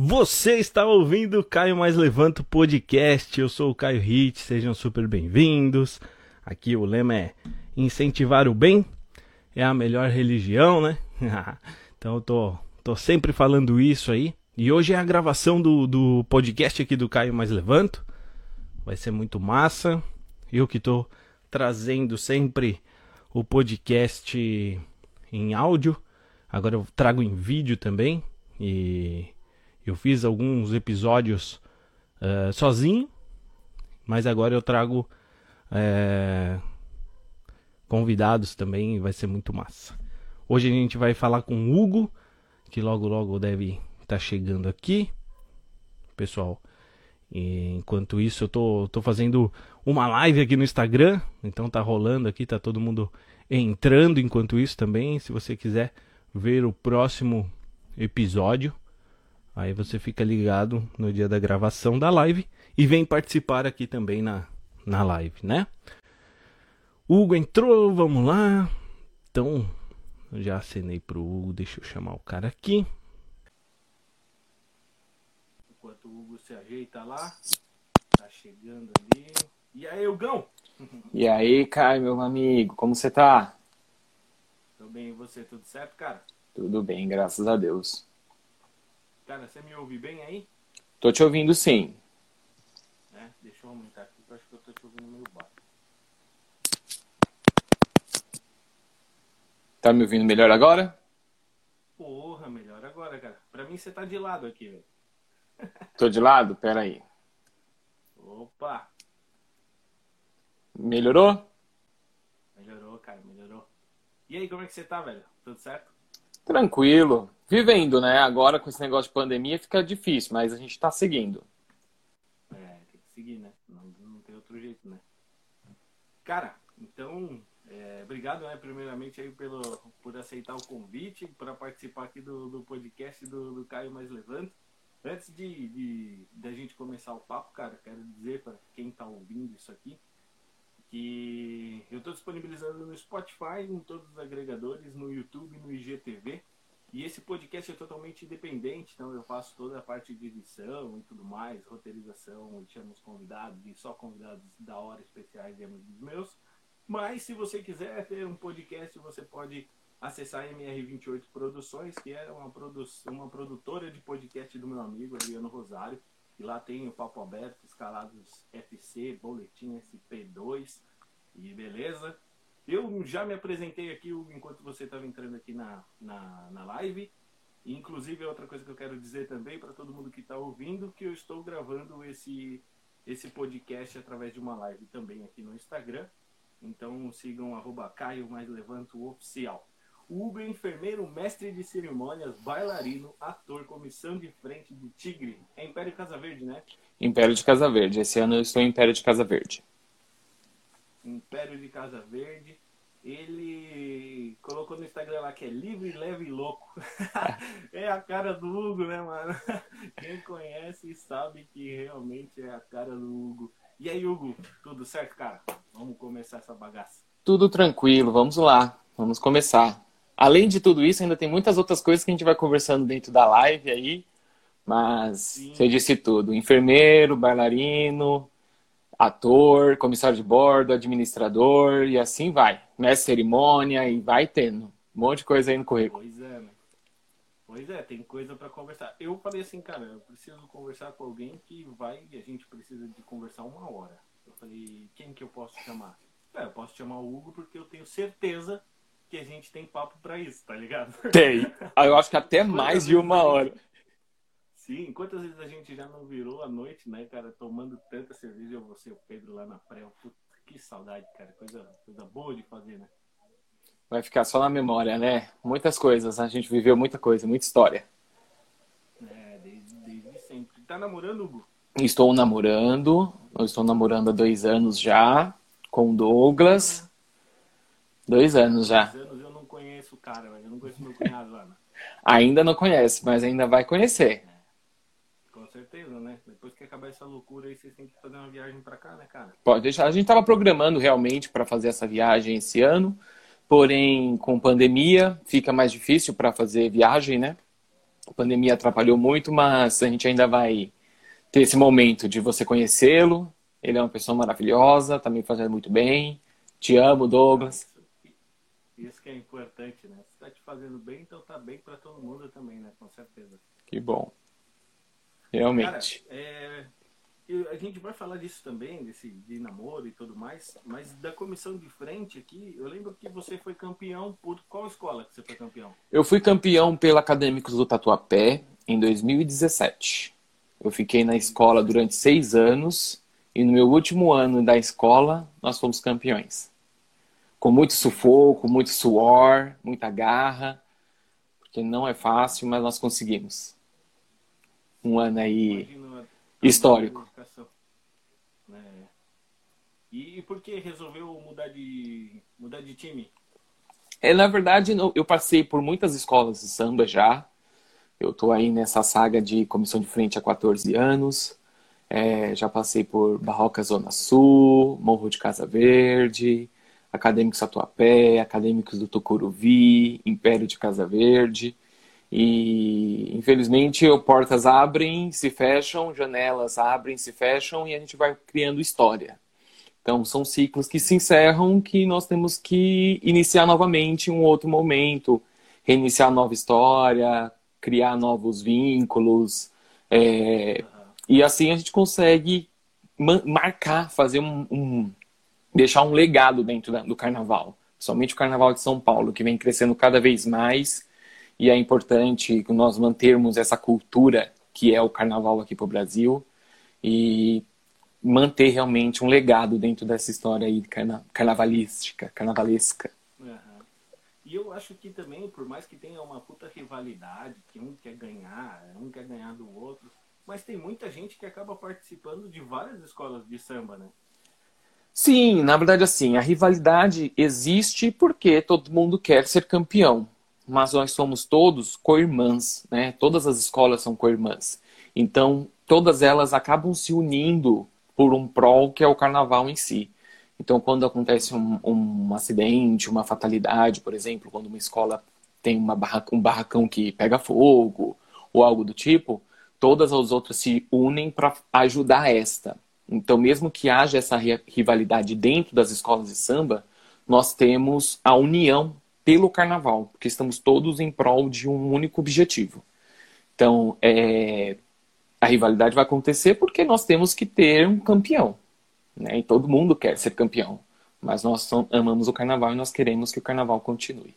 Você está ouvindo o Caio Mais Levanta Podcast. Eu sou o Caio Hit, sejam super bem-vindos. Aqui o lema é incentivar o bem é a melhor religião, né? então eu tô, tô sempre falando isso aí. E hoje é a gravação do, do podcast aqui do Caio Mais Levanto. Vai ser muito massa. Eu que tô trazendo sempre o podcast em áudio. Agora eu trago em vídeo também. E eu fiz alguns episódios uh, sozinho. Mas agora eu trago uh, convidados também. Vai ser muito massa. Hoje a gente vai falar com o Hugo, que logo logo deve estar tá chegando aqui. Pessoal, enquanto isso, eu tô, tô fazendo uma live aqui no Instagram. Então tá rolando aqui, tá todo mundo entrando enquanto isso também. Se você quiser ver o próximo episódio, aí você fica ligado no dia da gravação da live e vem participar aqui também na, na live, né? Hugo entrou, vamos lá. Então, já acenei pro Hugo, deixa eu chamar o cara aqui. Enquanto o Hugo se ajeita lá, tá chegando ali. E aí, Hugão? E aí, Caio, meu amigo, como você tá? Tô bem, e você? Tudo certo, cara? Tudo bem, graças a Deus. Cara, você me ouve bem aí? Tô te ouvindo sim. É, deixa eu aumentar aqui, eu acho que eu tô te ouvindo meio baixo. Tá me ouvindo melhor agora? Porra, melhor agora, cara. Pra mim você tá de lado aqui, velho. Tô de lado? Pera aí. Opa! Melhorou? Melhorou, cara, melhorou. E aí, como é que você tá, velho? Tudo certo? Tranquilo. Vivendo, né? Agora com esse negócio de pandemia fica difícil, mas a gente tá seguindo. É, tem que seguir, né? Não, não tem outro jeito, né? Cara, então, é, obrigado, né, primeiramente aí pelo, por aceitar o convite para participar aqui do, do podcast do, do Caio Mais Levanta. Antes de, de, de, a gente começar o papo, cara, quero dizer para quem está ouvindo isso aqui que eu estou disponibilizando no Spotify, em todos os agregadores, no YouTube, no IGTV. E esse podcast é totalmente independente, então eu faço toda a parte de edição e tudo mais, roteirização, chamo os convidados e só convidados da hora especiais e amigos meus. Mas se você quiser ter um podcast, você pode acessar a MR28 Produções, que é uma, produ uma produtora de podcast do meu amigo Adriano Rosário. E lá tem o Papo Aberto, escalados FC, Boletim SP2 e beleza. Eu já me apresentei aqui enquanto você estava entrando aqui na, na, na live. Inclusive, outra coisa que eu quero dizer também para todo mundo que está ouvindo, que eu estou gravando esse, esse podcast através de uma live também aqui no Instagram. Então sigam arroba Caio Mais Levanto Oficial. É enfermeiro, mestre de cerimônias, bailarino, ator, comissão de frente do Tigre. É Império Casa Verde, né? Império de Casa Verde. Esse ano eu estou em Império de Casa Verde. Império de Casa Verde. Ele colocou no Instagram lá que é livre, leve e louco. é a cara do Hugo, né, mano? Quem conhece sabe que realmente é a cara do Hugo. E aí, Hugo, tudo certo, cara? Vamos começar essa bagaça. Tudo tranquilo, vamos lá. Vamos começar. Além de tudo isso, ainda tem muitas outras coisas que a gente vai conversando dentro da live aí. Mas Sim. você disse tudo: enfermeiro, bailarino, ator, comissário de bordo, administrador e assim vai. Mestre cerimônia e vai tendo. Um monte de coisa aí no currículo. Pois é, né? Pois é, tem coisa para conversar. Eu falei assim, cara, eu preciso conversar com alguém que vai e a gente precisa de conversar uma hora. Eu falei, quem que eu posso chamar? É, eu posso chamar o Hugo porque eu tenho certeza que a gente tem papo para isso, tá ligado? Tem. Ah, eu acho que até mais de uma hora. Sim, quantas vezes a gente já não virou à noite, né, cara, tomando tanta cerveja, eu, você, o Pedro lá na praia. Puta, que saudade, cara. Coisa, coisa boa de fazer, né? Vai ficar só na memória, né? Muitas coisas, a gente viveu muita coisa, muita história. É, desde, desde sempre. Tá namorando, Hugo? Estou namorando, eu estou namorando há dois anos já, com o Douglas. Dois anos já. Dois anos eu não conheço o cara, mas eu não conheço meu cunhado lá. Né? ainda não conhece, mas ainda vai conhecer. É. Com certeza, né? Depois que acabar essa loucura aí, vocês têm que fazer uma viagem para cá, né, cara? Pode deixar. A gente estava programando realmente para fazer essa viagem esse ano, porém, com pandemia, fica mais difícil para fazer viagem, né? A pandemia atrapalhou muito, mas a gente ainda vai ter esse momento de você conhecê-lo. Ele é uma pessoa maravilhosa, tá me fazendo muito bem. Te amo, Douglas. Isso que é importante, né? Se tá te fazendo bem, então tá bem para todo mundo também, né? Com certeza. Que bom. Realmente. Cara, é, a gente vai falar disso também, desse de namoro e tudo mais, mas da comissão de frente aqui, eu lembro que você foi campeão por qual escola que você foi campeão? Eu fui campeão pelo Acadêmicos do Tatuapé em 2017. Eu fiquei na escola durante seis anos e no meu último ano da escola nós fomos campeões. Com muito sufoco, muito suor, muita garra, porque não é fácil, mas nós conseguimos. Um ano aí Imagina, histórico. É. E por que resolveu mudar de, mudar de time? É, na verdade, eu passei por muitas escolas de samba já. Eu tô aí nessa saga de comissão de frente há 14 anos. É, já passei por Barroca Zona Sul, Morro de Casa Verde, Acadêmicos Atuapé, Acadêmicos do Tucuruvi, Império de Casa Verde. E infelizmente portas abrem, se fecham, janelas abrem, se fecham e a gente vai criando história. Então são ciclos que se encerram que nós temos que iniciar novamente um outro momento, reiniciar nova história, criar novos vínculos. É, e assim a gente consegue marcar, fazer um, um, deixar um legado dentro da, do carnaval. Somente o carnaval de São Paulo, que vem crescendo cada vez mais. E é importante nós mantermos essa cultura que é o carnaval aqui para o Brasil e manter realmente um legado dentro dessa história aí carna carnavalística, carnavalesca. E eu acho que também, por mais que tenha uma puta rivalidade, que um quer ganhar, um quer ganhar do outro, mas tem muita gente que acaba participando de várias escolas de samba, né? Sim, na verdade, assim, a rivalidade existe porque todo mundo quer ser campeão, mas nós somos todos co-irmãs, né? Todas as escolas são co-irmãs. Então, todas elas acabam se unindo por um prol que é o carnaval em si. Então, quando acontece um, um acidente, uma fatalidade, por exemplo, quando uma escola tem uma um barracão que pega fogo ou algo do tipo, todas as outras se unem para ajudar esta. Então, mesmo que haja essa rivalidade dentro das escolas de samba, nós temos a união pelo carnaval, porque estamos todos em prol de um único objetivo. Então, é, a rivalidade vai acontecer porque nós temos que ter um campeão. Né? E todo mundo quer ser campeão. Mas nós amamos o carnaval e nós queremos que o carnaval continue.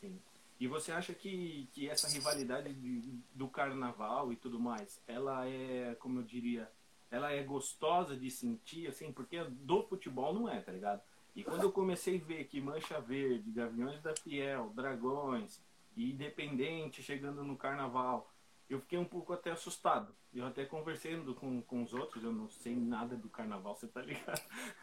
Sim. E você acha que, que essa rivalidade de, do carnaval e tudo mais, ela é, como eu diria, ela é gostosa de sentir, assim, porque do futebol não é, tá ligado? E quando eu comecei a ver que Mancha Verde, Gaviões da Fiel, Dragões e Independente chegando no carnaval, eu fiquei um pouco até assustado. Eu até conversando com, com os outros, eu não sei nada do carnaval, você tá ligado?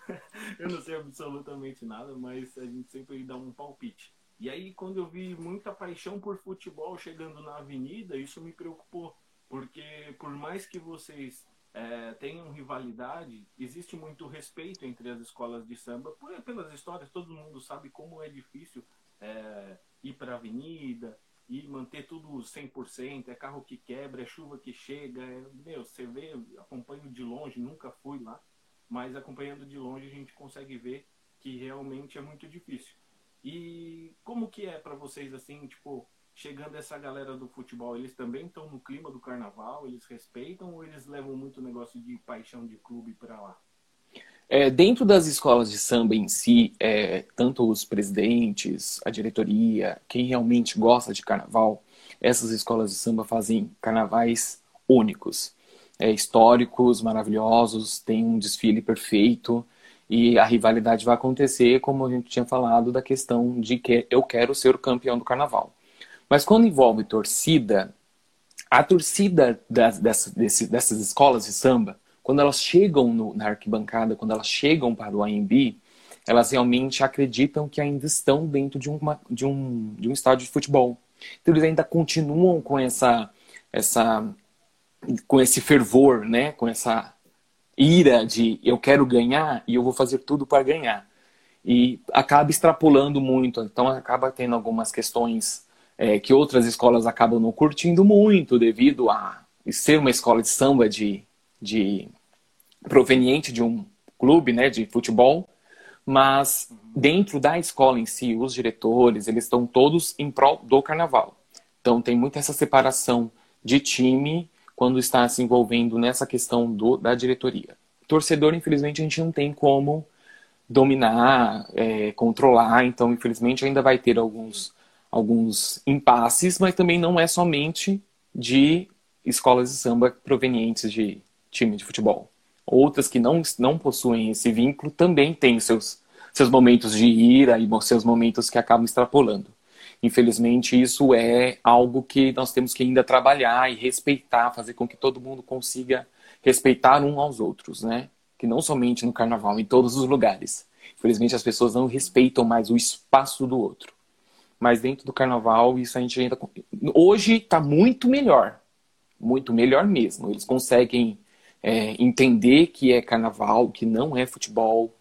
eu não sei absolutamente nada, mas a gente sempre dá um palpite. E aí, quando eu vi muita paixão por futebol chegando na avenida, isso me preocupou. Porque por mais que vocês é, tenham rivalidade, existe muito respeito entre as escolas de samba, por, pelas histórias, todo mundo sabe como é difícil é, ir para a avenida, e manter tudo 100%, é carro que quebra, é chuva que chega, é, meu, você vê, acompanho de longe, nunca fui lá, mas acompanhando de longe a gente consegue ver que realmente é muito difícil. E como que é para vocês assim, tipo, chegando essa galera do futebol, eles também estão no clima do carnaval, eles respeitam ou eles levam muito negócio de paixão de clube para lá? É, dentro das escolas de samba em si, é, tanto os presidentes, a diretoria, quem realmente gosta de carnaval, essas escolas de samba fazem carnavais únicos, é, históricos, maravilhosos, tem um desfile perfeito e a rivalidade vai acontecer, como a gente tinha falado, da questão de que eu quero ser o campeão do carnaval. Mas quando envolve torcida, a torcida das, dessas, dessas escolas de samba quando elas chegam no, na arquibancada, quando elas chegam para o AMB, elas realmente acreditam que ainda estão dentro de, uma, de, um, de um estádio de futebol. Então eles ainda continuam com essa, essa com esse fervor, né? com essa ira de eu quero ganhar e eu vou fazer tudo para ganhar. E acaba extrapolando muito, então acaba tendo algumas questões é, que outras escolas acabam não curtindo muito devido a ser uma escola de samba de, de proveniente de um clube né, de futebol, mas dentro da escola em si, os diretores, eles estão todos em prol do carnaval. Então tem muita essa separação de time quando está se envolvendo nessa questão do, da diretoria. Torcedor, infelizmente, a gente não tem como dominar, é, controlar, então infelizmente ainda vai ter alguns, alguns impasses, mas também não é somente de escolas de samba provenientes de time de futebol. Outras que não, não possuem esse vínculo também têm seus, seus momentos de ira e seus momentos que acabam extrapolando. Infelizmente, isso é algo que nós temos que ainda trabalhar e respeitar, fazer com que todo mundo consiga respeitar um aos outros, né? Que não somente no carnaval, em todos os lugares. Infelizmente, as pessoas não respeitam mais o espaço do outro. Mas dentro do carnaval, isso a gente ainda. Hoje está muito melhor. Muito melhor mesmo. Eles conseguem é, entender que é carnaval, que não é futebol.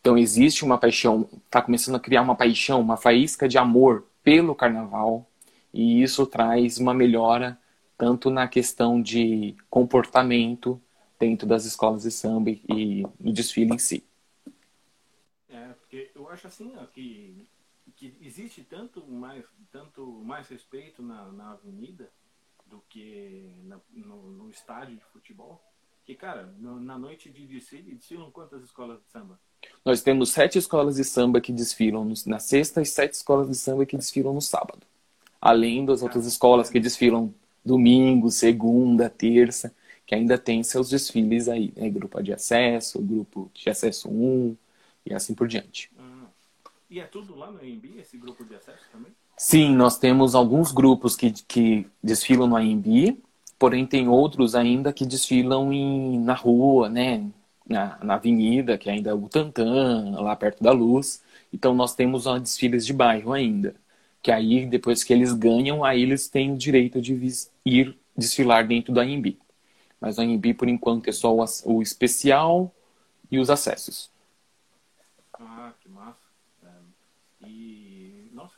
Então existe uma paixão, está começando a criar uma paixão, uma faísca de amor pelo carnaval, e isso traz uma melhora tanto na questão de comportamento dentro das escolas de samba e no desfile em si. É, porque eu acho assim ó, que, que existe tanto mais, tanto mais respeito na, na avenida do que na, no, no estádio de futebol. Que, cara, no, na noite de desfile, desfilam quantas escolas de samba? Nós temos sete escolas de samba que desfilam no, na sexta e sete escolas de samba que desfilam no sábado. Além das outras escolas que desfilam domingo, segunda, terça, que ainda tem seus desfiles aí, né? Grupo de acesso, grupo de acesso 1 e assim por diante. E é tudo lá no AMB, esse grupo de acesso também? Sim, nós temos alguns grupos que, que desfilam no AMB porém tem outros ainda que desfilam em, na rua, né? Na, na avenida, que ainda é o Tantã, lá perto da luz. Então nós temos desfiles de bairro ainda. Que aí, depois que eles ganham, aí eles têm o direito de ir desfilar dentro do AMB. Mas o AMB, por enquanto, é só o, o especial e os acessos. Ah, que massa. É. E, nossa,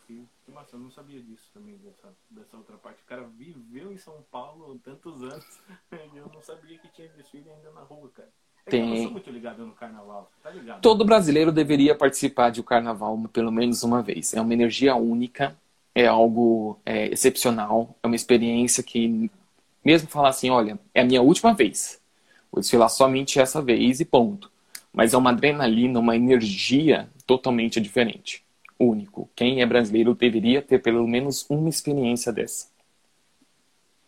massa, eu não sabia disso também, dessa, dessa outra parte. O cara viveu em São Paulo tantos anos e eu não sabia que tinha desfile ainda na rua, cara. É Tem. eu não sou muito ligado no carnaval, tá ligado? Todo brasileiro deveria participar de um carnaval pelo menos uma vez. É uma energia única, é algo é, excepcional, é uma experiência que, mesmo falar assim, olha, é a minha última vez, vou desfilar somente essa vez e ponto. Mas é uma adrenalina, uma energia totalmente diferente único. Quem é brasileiro deveria ter pelo menos uma experiência dessa.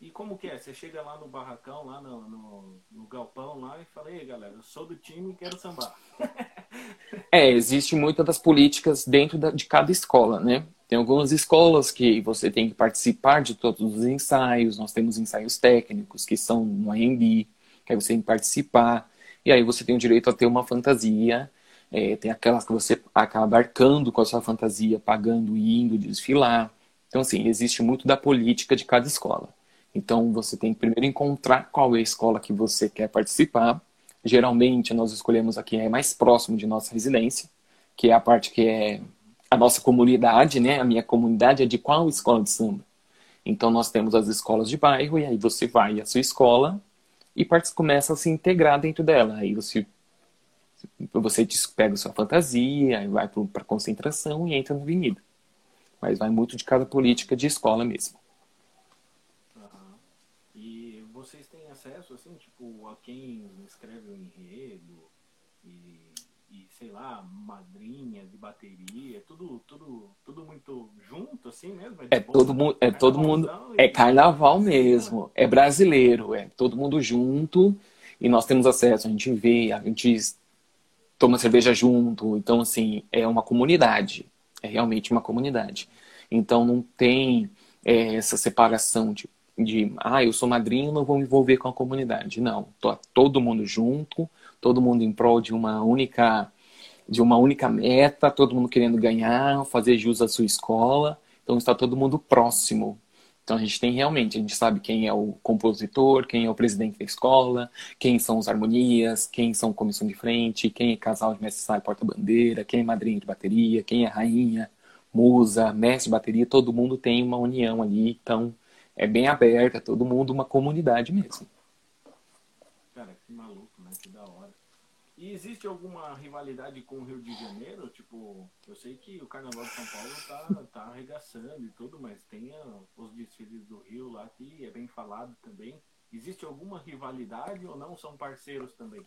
E como que é? Você chega lá no barracão, lá no, no, no galpão lá e fala, ei galera, eu sou do time e quero sambar. é, existe muitas das políticas dentro da, de cada escola, né? Tem algumas escolas que você tem que participar de todos os ensaios, nós temos ensaios técnicos que são no AMB, que aí você tem que participar, e aí você tem o direito a ter uma fantasia é, tem aquelas que você acaba arcando com a sua fantasia, pagando e indo desfilar. Então, assim, existe muito da política de cada escola. Então, você tem que primeiro encontrar qual é a escola que você quer participar. Geralmente, nós escolhemos a que é mais próximo de nossa residência, que é a parte que é a nossa comunidade, né? A minha comunidade é de qual escola de samba. Então, nós temos as escolas de bairro, e aí você vai à sua escola e começa a se integrar dentro dela. Aí você você pega sua fantasia, vai para concentração e entra na avenida. Mas vai muito de cada política de escola mesmo. Uhum. E vocês têm acesso, assim, tipo, a quem escreve o enredo e, e, sei lá, madrinha de bateria, tudo, tudo, tudo muito junto, assim mesmo? É, é todo, mu é todo mundo, é carnaval mesmo, é brasileiro, é todo mundo junto e nós temos acesso, a gente vê, a gente toma cerveja junto. Então, assim, é uma comunidade. É realmente uma comunidade. Então, não tem é, essa separação de, de, ah, eu sou madrinho, não vou me envolver com a comunidade. Não. Tô, todo mundo junto, todo mundo em prol de uma única de uma única meta, todo mundo querendo ganhar, fazer jus à sua escola. Então, está todo mundo próximo. Então a gente tem realmente, a gente sabe quem é o compositor, quem é o presidente da escola, quem são os harmonias, quem são comissão de frente, quem é casal de mestre sala porta-bandeira, quem é madrinha de bateria, quem é rainha. musa, mestre de bateria, todo mundo tem uma união ali, então é bem aberta, todo mundo uma comunidade mesmo. Cara, que maluco, né? Que da hora. E existe alguma rivalidade com o Rio de Janeiro? Tipo, eu sei que o Carnaval de São Paulo tá, tá arregaçando e tudo, mas tem os desfiles do Rio lá que é bem falado também. Existe alguma rivalidade ou não? São parceiros também?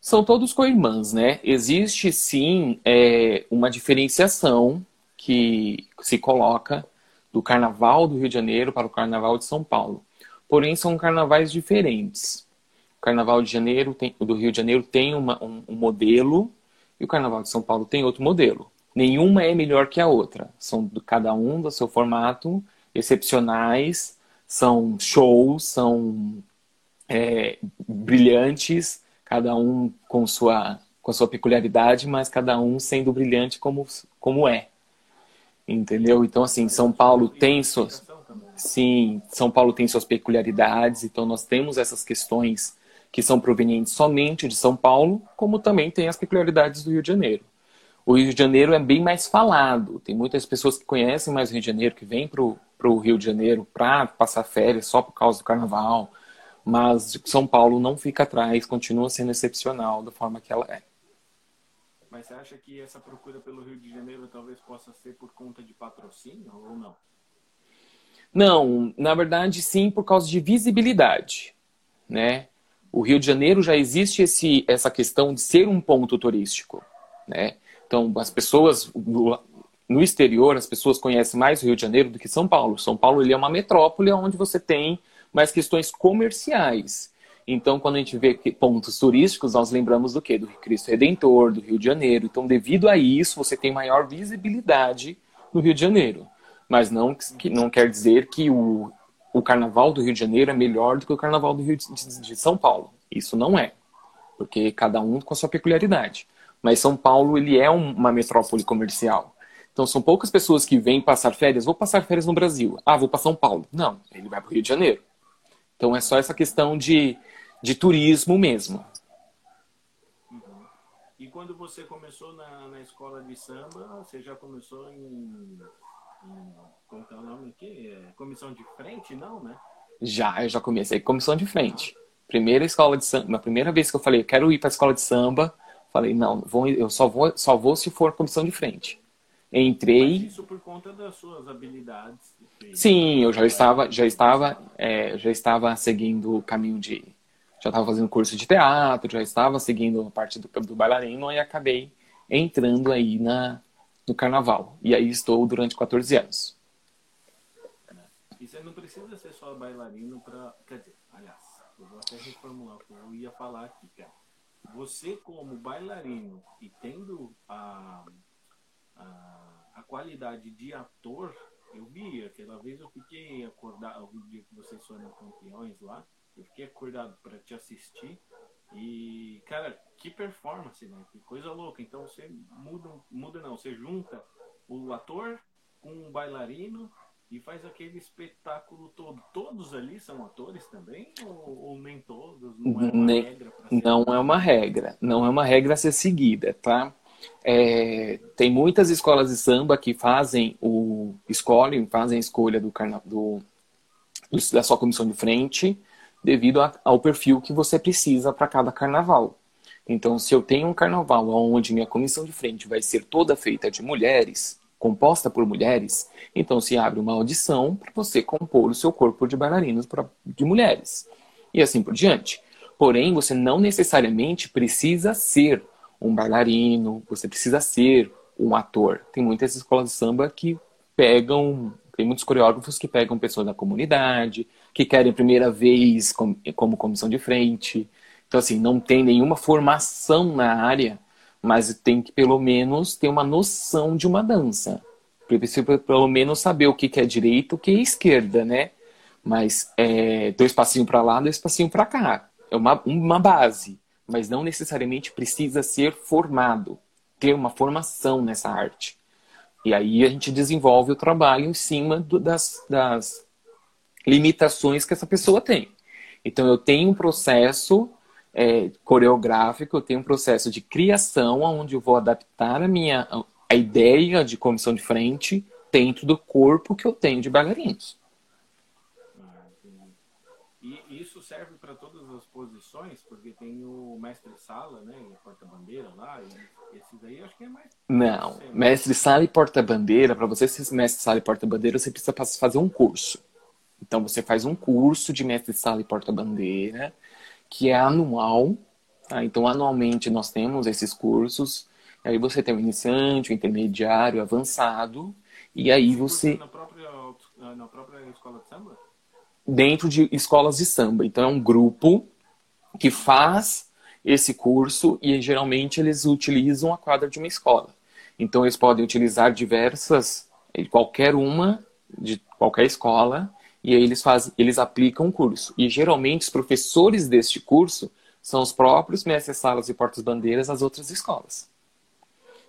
São todos co-irmãs, né? Existe sim é, uma diferenciação que se coloca do Carnaval do Rio de Janeiro para o Carnaval de São Paulo. Porém, são carnavais diferentes. Carnaval de Janeiro tem, do Rio de Janeiro tem uma, um, um modelo e o Carnaval de São Paulo tem outro modelo. Nenhuma é melhor que a outra. São cada um do seu formato, excepcionais, são shows, são é, brilhantes, cada um com sua, com sua peculiaridade, mas cada um sendo brilhante como, como é. Entendeu? Então, assim, São Paulo tem suas. Sim, São Paulo tem suas peculiaridades, então nós temos essas questões que são provenientes somente de São Paulo, como também tem as peculiaridades do Rio de Janeiro. O Rio de Janeiro é bem mais falado, tem muitas pessoas que conhecem mais o Rio de Janeiro, que vêm para o Rio de Janeiro para passar férias só por causa do carnaval, mas São Paulo não fica atrás, continua sendo excepcional da forma que ela é. Mas você acha que essa procura pelo Rio de Janeiro talvez possa ser por conta de patrocínio ou não? Não, na verdade sim, por causa de visibilidade, né? O Rio de Janeiro já existe esse, essa questão de ser um ponto turístico, né? Então as pessoas no, no exterior as pessoas conhecem mais o Rio de Janeiro do que São Paulo. São Paulo ele é uma metrópole onde você tem mas questões comerciais. Então, quando a gente vê pontos turísticos, nós lembramos do quê? Do Cristo Redentor, do Rio de Janeiro. Então, devido a isso, você tem maior visibilidade no Rio de Janeiro. Mas não, não quer dizer que o, o Carnaval do Rio de Janeiro é melhor do que o Carnaval do Rio de, São Paulo. Isso não é. Porque cada um com a sua peculiaridade. Mas São Paulo, ele é uma metrópole comercial. Então, são poucas pessoas que vêm passar férias. Vou passar férias no Brasil. Ah, vou para São Paulo. Não, ele vai para o Rio de Janeiro. Então é só essa questão de, de turismo mesmo. E quando você começou na, na escola de samba, você já começou em como é o nome aqui? É, comissão de frente, não, né? Já, eu já comecei com comissão de frente. Primeira escola de samba, a primeira vez que eu falei, quero ir para a escola de samba, falei, não, vou, eu só vou, só vou se for comissão de frente. Entrei. Mas isso por conta das suas habilidades. Sim, eu já estava, já estava, é, já estava seguindo o caminho de, já estava fazendo curso de teatro, já estava seguindo a parte do, do bailarino e acabei entrando aí na no carnaval. E aí estou durante 14 anos. E você não precisa ser só bailarino para, quer dizer, aliás, eu vou até reformular o que eu ia falar aqui, cara. Você como bailarino e tendo a a, a qualidade de ator, eu vi, aquela vez eu fiquei acordado, o dia que vocês foram campeões lá, eu fiquei acordado para te assistir. E, cara, que performance, né? Que coisa louca. Então você muda, muda não, você junta o ator com o bailarino e faz aquele espetáculo todo. Todos ali são atores também? Ou, ou nem todos? Não é uma nem, regra? Não é uma regra. Não é uma regra a ser seguida, tá? É, tem muitas escolas de samba que fazem o escolhem, fazem a escolha do, do, do da sua comissão de frente devido a, ao perfil que você precisa para cada carnaval. Então, se eu tenho um carnaval onde minha comissão de frente vai ser toda feita de mulheres, composta por mulheres, então se abre uma audição para você compor o seu corpo de bailarinos pra, de mulheres. E assim por diante. Porém, você não necessariamente precisa ser um bailarino, você precisa ser um ator. Tem muitas escolas de samba que pegam, tem muitos coreógrafos que pegam pessoas da comunidade, que querem primeira vez como, como comissão de frente. Então, assim, não tem nenhuma formação na área, mas tem que pelo menos ter uma noção de uma dança. Precisa pelo menos saber o que é direita, o que é esquerda, né? Mas é, dois passinhos para lá, dois passinhos para cá. É uma, uma base mas não necessariamente precisa ser formado, ter uma formação nessa arte. E aí a gente desenvolve o trabalho em cima do, das, das limitações que essa pessoa tem. Então eu tenho um processo é, coreográfico, eu tenho um processo de criação onde eu vou adaptar a minha a a ideia de comissão de frente dentro do corpo que eu tenho de bailarinos. E isso serve para todas as posições, porque tem o mestre-sala, né, e porta-bandeira lá, e esse daí acho que é mais... Não, mestre-sala e porta-bandeira, para você ser mestre-sala e porta-bandeira, você precisa fazer um curso. Então você faz um curso de mestre-sala e porta-bandeira, que é anual, tá? Então anualmente nós temos esses cursos, aí você tem o iniciante, o intermediário, o avançado, e aí você... Na própria, na própria escola de samba? Dentro de escolas de samba. Então é um grupo que faz esse curso e geralmente eles utilizam a quadra de uma escola. Então eles podem utilizar diversas, qualquer uma de qualquer escola, e aí eles fazem, eles aplicam o curso. E geralmente os professores deste curso são os próprios mestres salas e portas bandeiras das outras escolas.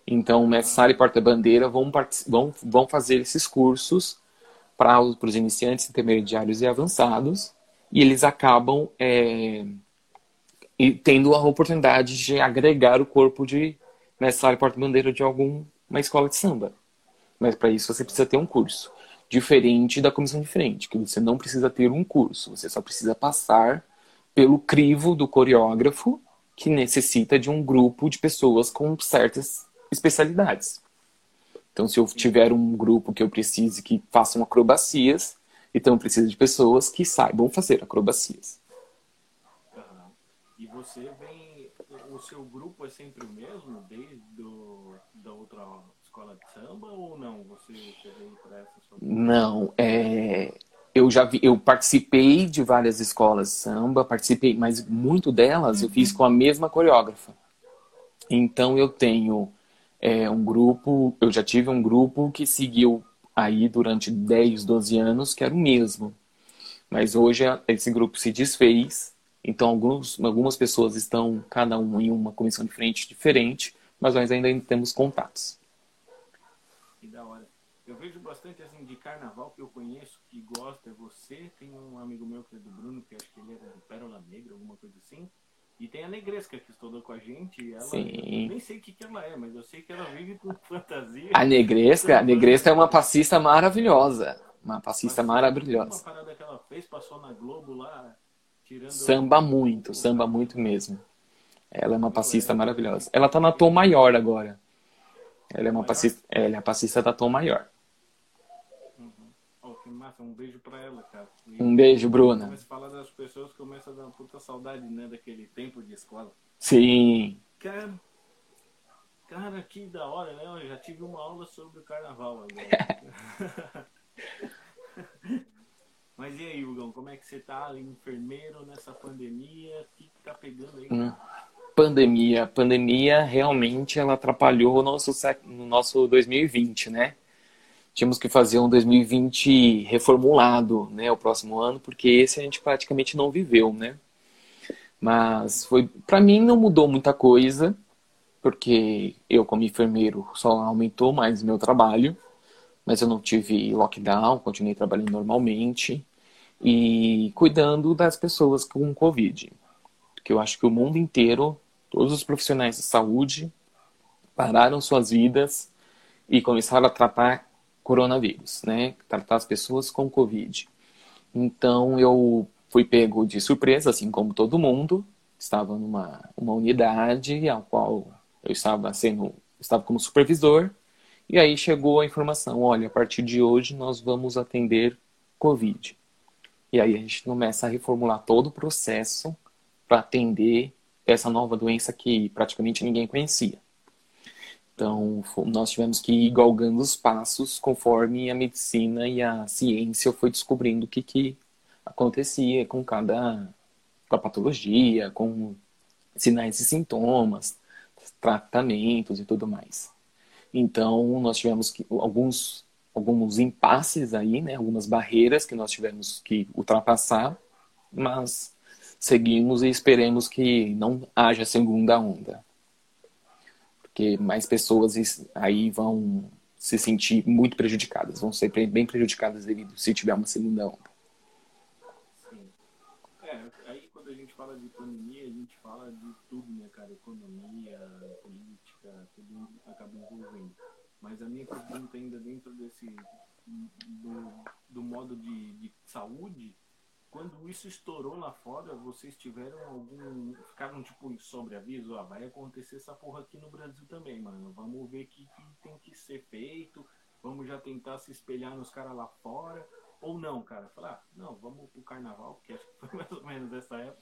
Então, o mestre sala e porta-bandeira vão, vão, vão fazer esses cursos para os iniciantes, intermediários e avançados, e eles acabam é, tendo a oportunidade de agregar o corpo de mestre sala e porta-bandeira de alguma escola de samba. Mas para isso você precisa ter um curso. Diferente da comissão de frente, que você não precisa ter um curso, você só precisa passar pelo crivo do coreógrafo, que necessita de um grupo de pessoas com certas especialidades. Então, se eu tiver um grupo que eu precise que façam acrobacias, então eu preciso de pessoas que saibam fazer acrobacias. E você vem. O seu grupo é sempre o mesmo, desde do, da outra escola de samba, ou não? Você, veio para essa sua... Não, é. Eu já vi, eu participei de várias escolas de samba, participei, mas muito delas uhum. eu fiz com a mesma coreógrafa. Então eu tenho é, um grupo, eu já tive um grupo que seguiu aí durante 10, 12 anos, que era o mesmo. Mas hoje esse grupo se desfez, então alguns, algumas pessoas estão, cada um em uma comissão de frente diferente, mas nós ainda temos contatos. Eu vejo bastante assim de carnaval que eu conheço, que gosta, é você. Tem um amigo meu que é do Bruno, que acho que ele era do Pérola Negra, alguma coisa assim. E tem a Negresca que estudou com a gente. Ela, Sim. nem sei o que, que ela é, mas eu sei que ela vive com fantasia. A Negresca, a Negresca é uma passista maravilhosa. Uma passista Mas, maravilhosa. Uma parada que ela fez, passou na Globo lá, tirando. Samba muito, samba muito mesmo. Ela é uma passista é, maravilhosa. Ela tá na Tom Maior agora. Ela é uma passista, ela é a passista da Tom Maior. Um beijo pra ela, cara. E um beijo, Bruna. Começa a falar das pessoas, começa a dar uma puta saudade, né, daquele tempo de escola. Sim. Cara, cara, que da hora, né? Eu já tive uma aula sobre o carnaval agora. Mas e aí, Hugão, como é que você tá enfermeiro nessa pandemia? O que tá pegando aí? Hum. Pandemia. Pandemia realmente ela atrapalhou o nosso, no nosso 2020, né? Tínhamos que fazer um 2020 reformulado, né, o próximo ano, porque esse a gente praticamente não viveu, né? Mas foi, para mim não mudou muita coisa, porque eu como enfermeiro só aumentou mais meu trabalho, mas eu não tive lockdown, continuei trabalhando normalmente e cuidando das pessoas com Covid. Porque eu acho que o mundo inteiro, todos os profissionais de saúde pararam suas vidas e começaram a tratar coronavírus, né? Tratar as pessoas com Covid. Então eu fui pego de surpresa, assim como todo mundo. Estava numa uma unidade a qual eu estava sendo, estava como supervisor. E aí chegou a informação, olha, a partir de hoje nós vamos atender Covid. E aí a gente começa a reformular todo o processo para atender essa nova doença que praticamente ninguém conhecia. Então, nós tivemos que ir galgando os passos conforme a medicina e a ciência foi descobrindo o que, que acontecia com cada com a patologia, com sinais e sintomas, tratamentos e tudo mais. Então, nós tivemos que, alguns, alguns impasses aí, né, algumas barreiras que nós tivemos que ultrapassar, mas seguimos e esperemos que não haja segunda onda porque mais pessoas aí vão se sentir muito prejudicadas, vão ser bem prejudicadas devido se tiver uma segunda onda. Sim. É, aí quando a gente fala de pandemia, a gente fala de tudo, né, cara? Economia, política, tudo acaba envolvendo. mas a minha pergunta ainda dentro desse do, do modo de, de saúde, quando isso estourou lá fora, vocês tiveram algum. Ficaram tipo em sobreaviso? Ah, vai acontecer essa porra aqui no Brasil também, mano. Vamos ver o que, que tem que ser feito. Vamos já tentar se espelhar nos caras lá fora. Ou não, cara? Falar, ah, não, vamos pro carnaval, que acho que foi mais ou menos essa época.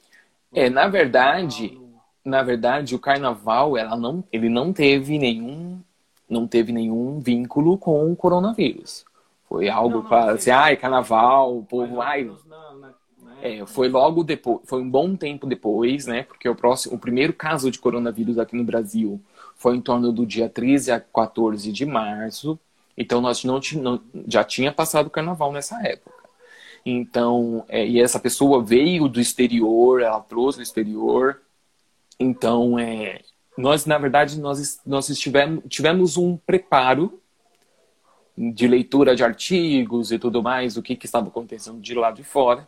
É, na verdade, na verdade, o carnaval, ela não, ele não teve nenhum, não teve nenhum vínculo com o coronavírus. Foi algo para assim, ai, carnaval, o povo, ai. Na, na, é, foi logo depois, foi um bom tempo depois, né? Porque o próximo, o primeiro caso de coronavírus aqui no Brasil foi em torno do dia 13 a 14 de março. Então nós não, não já tinha passado o carnaval nessa época. Então, é, e essa pessoa veio do exterior, ela trouxe do exterior. Então, é, nós, na verdade, nós, nós estivemos, tivemos um preparo de leitura de artigos e tudo mais, o que, que estava acontecendo de lá de fora.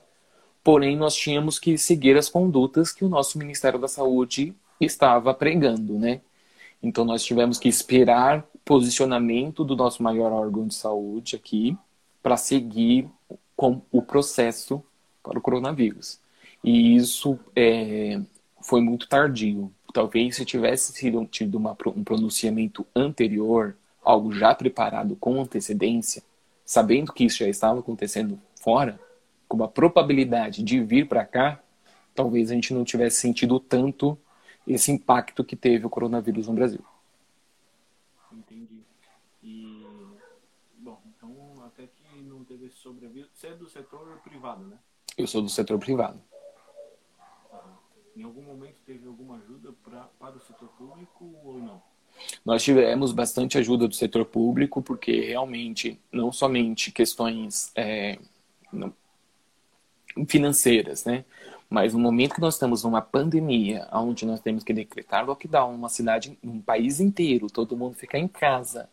Porém, nós tínhamos que seguir as condutas que o nosso Ministério da Saúde estava pregando, né? Então, nós tivemos que esperar posicionamento do nosso maior órgão de saúde aqui para seguir com o processo para o coronavírus. E isso é, foi muito tardio. Talvez se tivesse sido tido uma, um pronunciamento anterior, algo já preparado com antecedência, sabendo que isso já estava acontecendo fora, com uma probabilidade de vir para cá, talvez a gente não tivesse sentido tanto esse impacto que teve o coronavírus no Brasil. Entendi. E, bom, então até que não teve esse. Você é do setor privado, né? Eu sou do setor privado. Em algum momento teve alguma ajuda pra, para o setor público ou não? Nós tivemos bastante ajuda do setor público, porque realmente, não somente questões é, financeiras, né? Mas no momento que nós estamos numa pandemia, onde nós temos que decretar lockdown numa cidade, num país inteiro, todo mundo ficar em casa,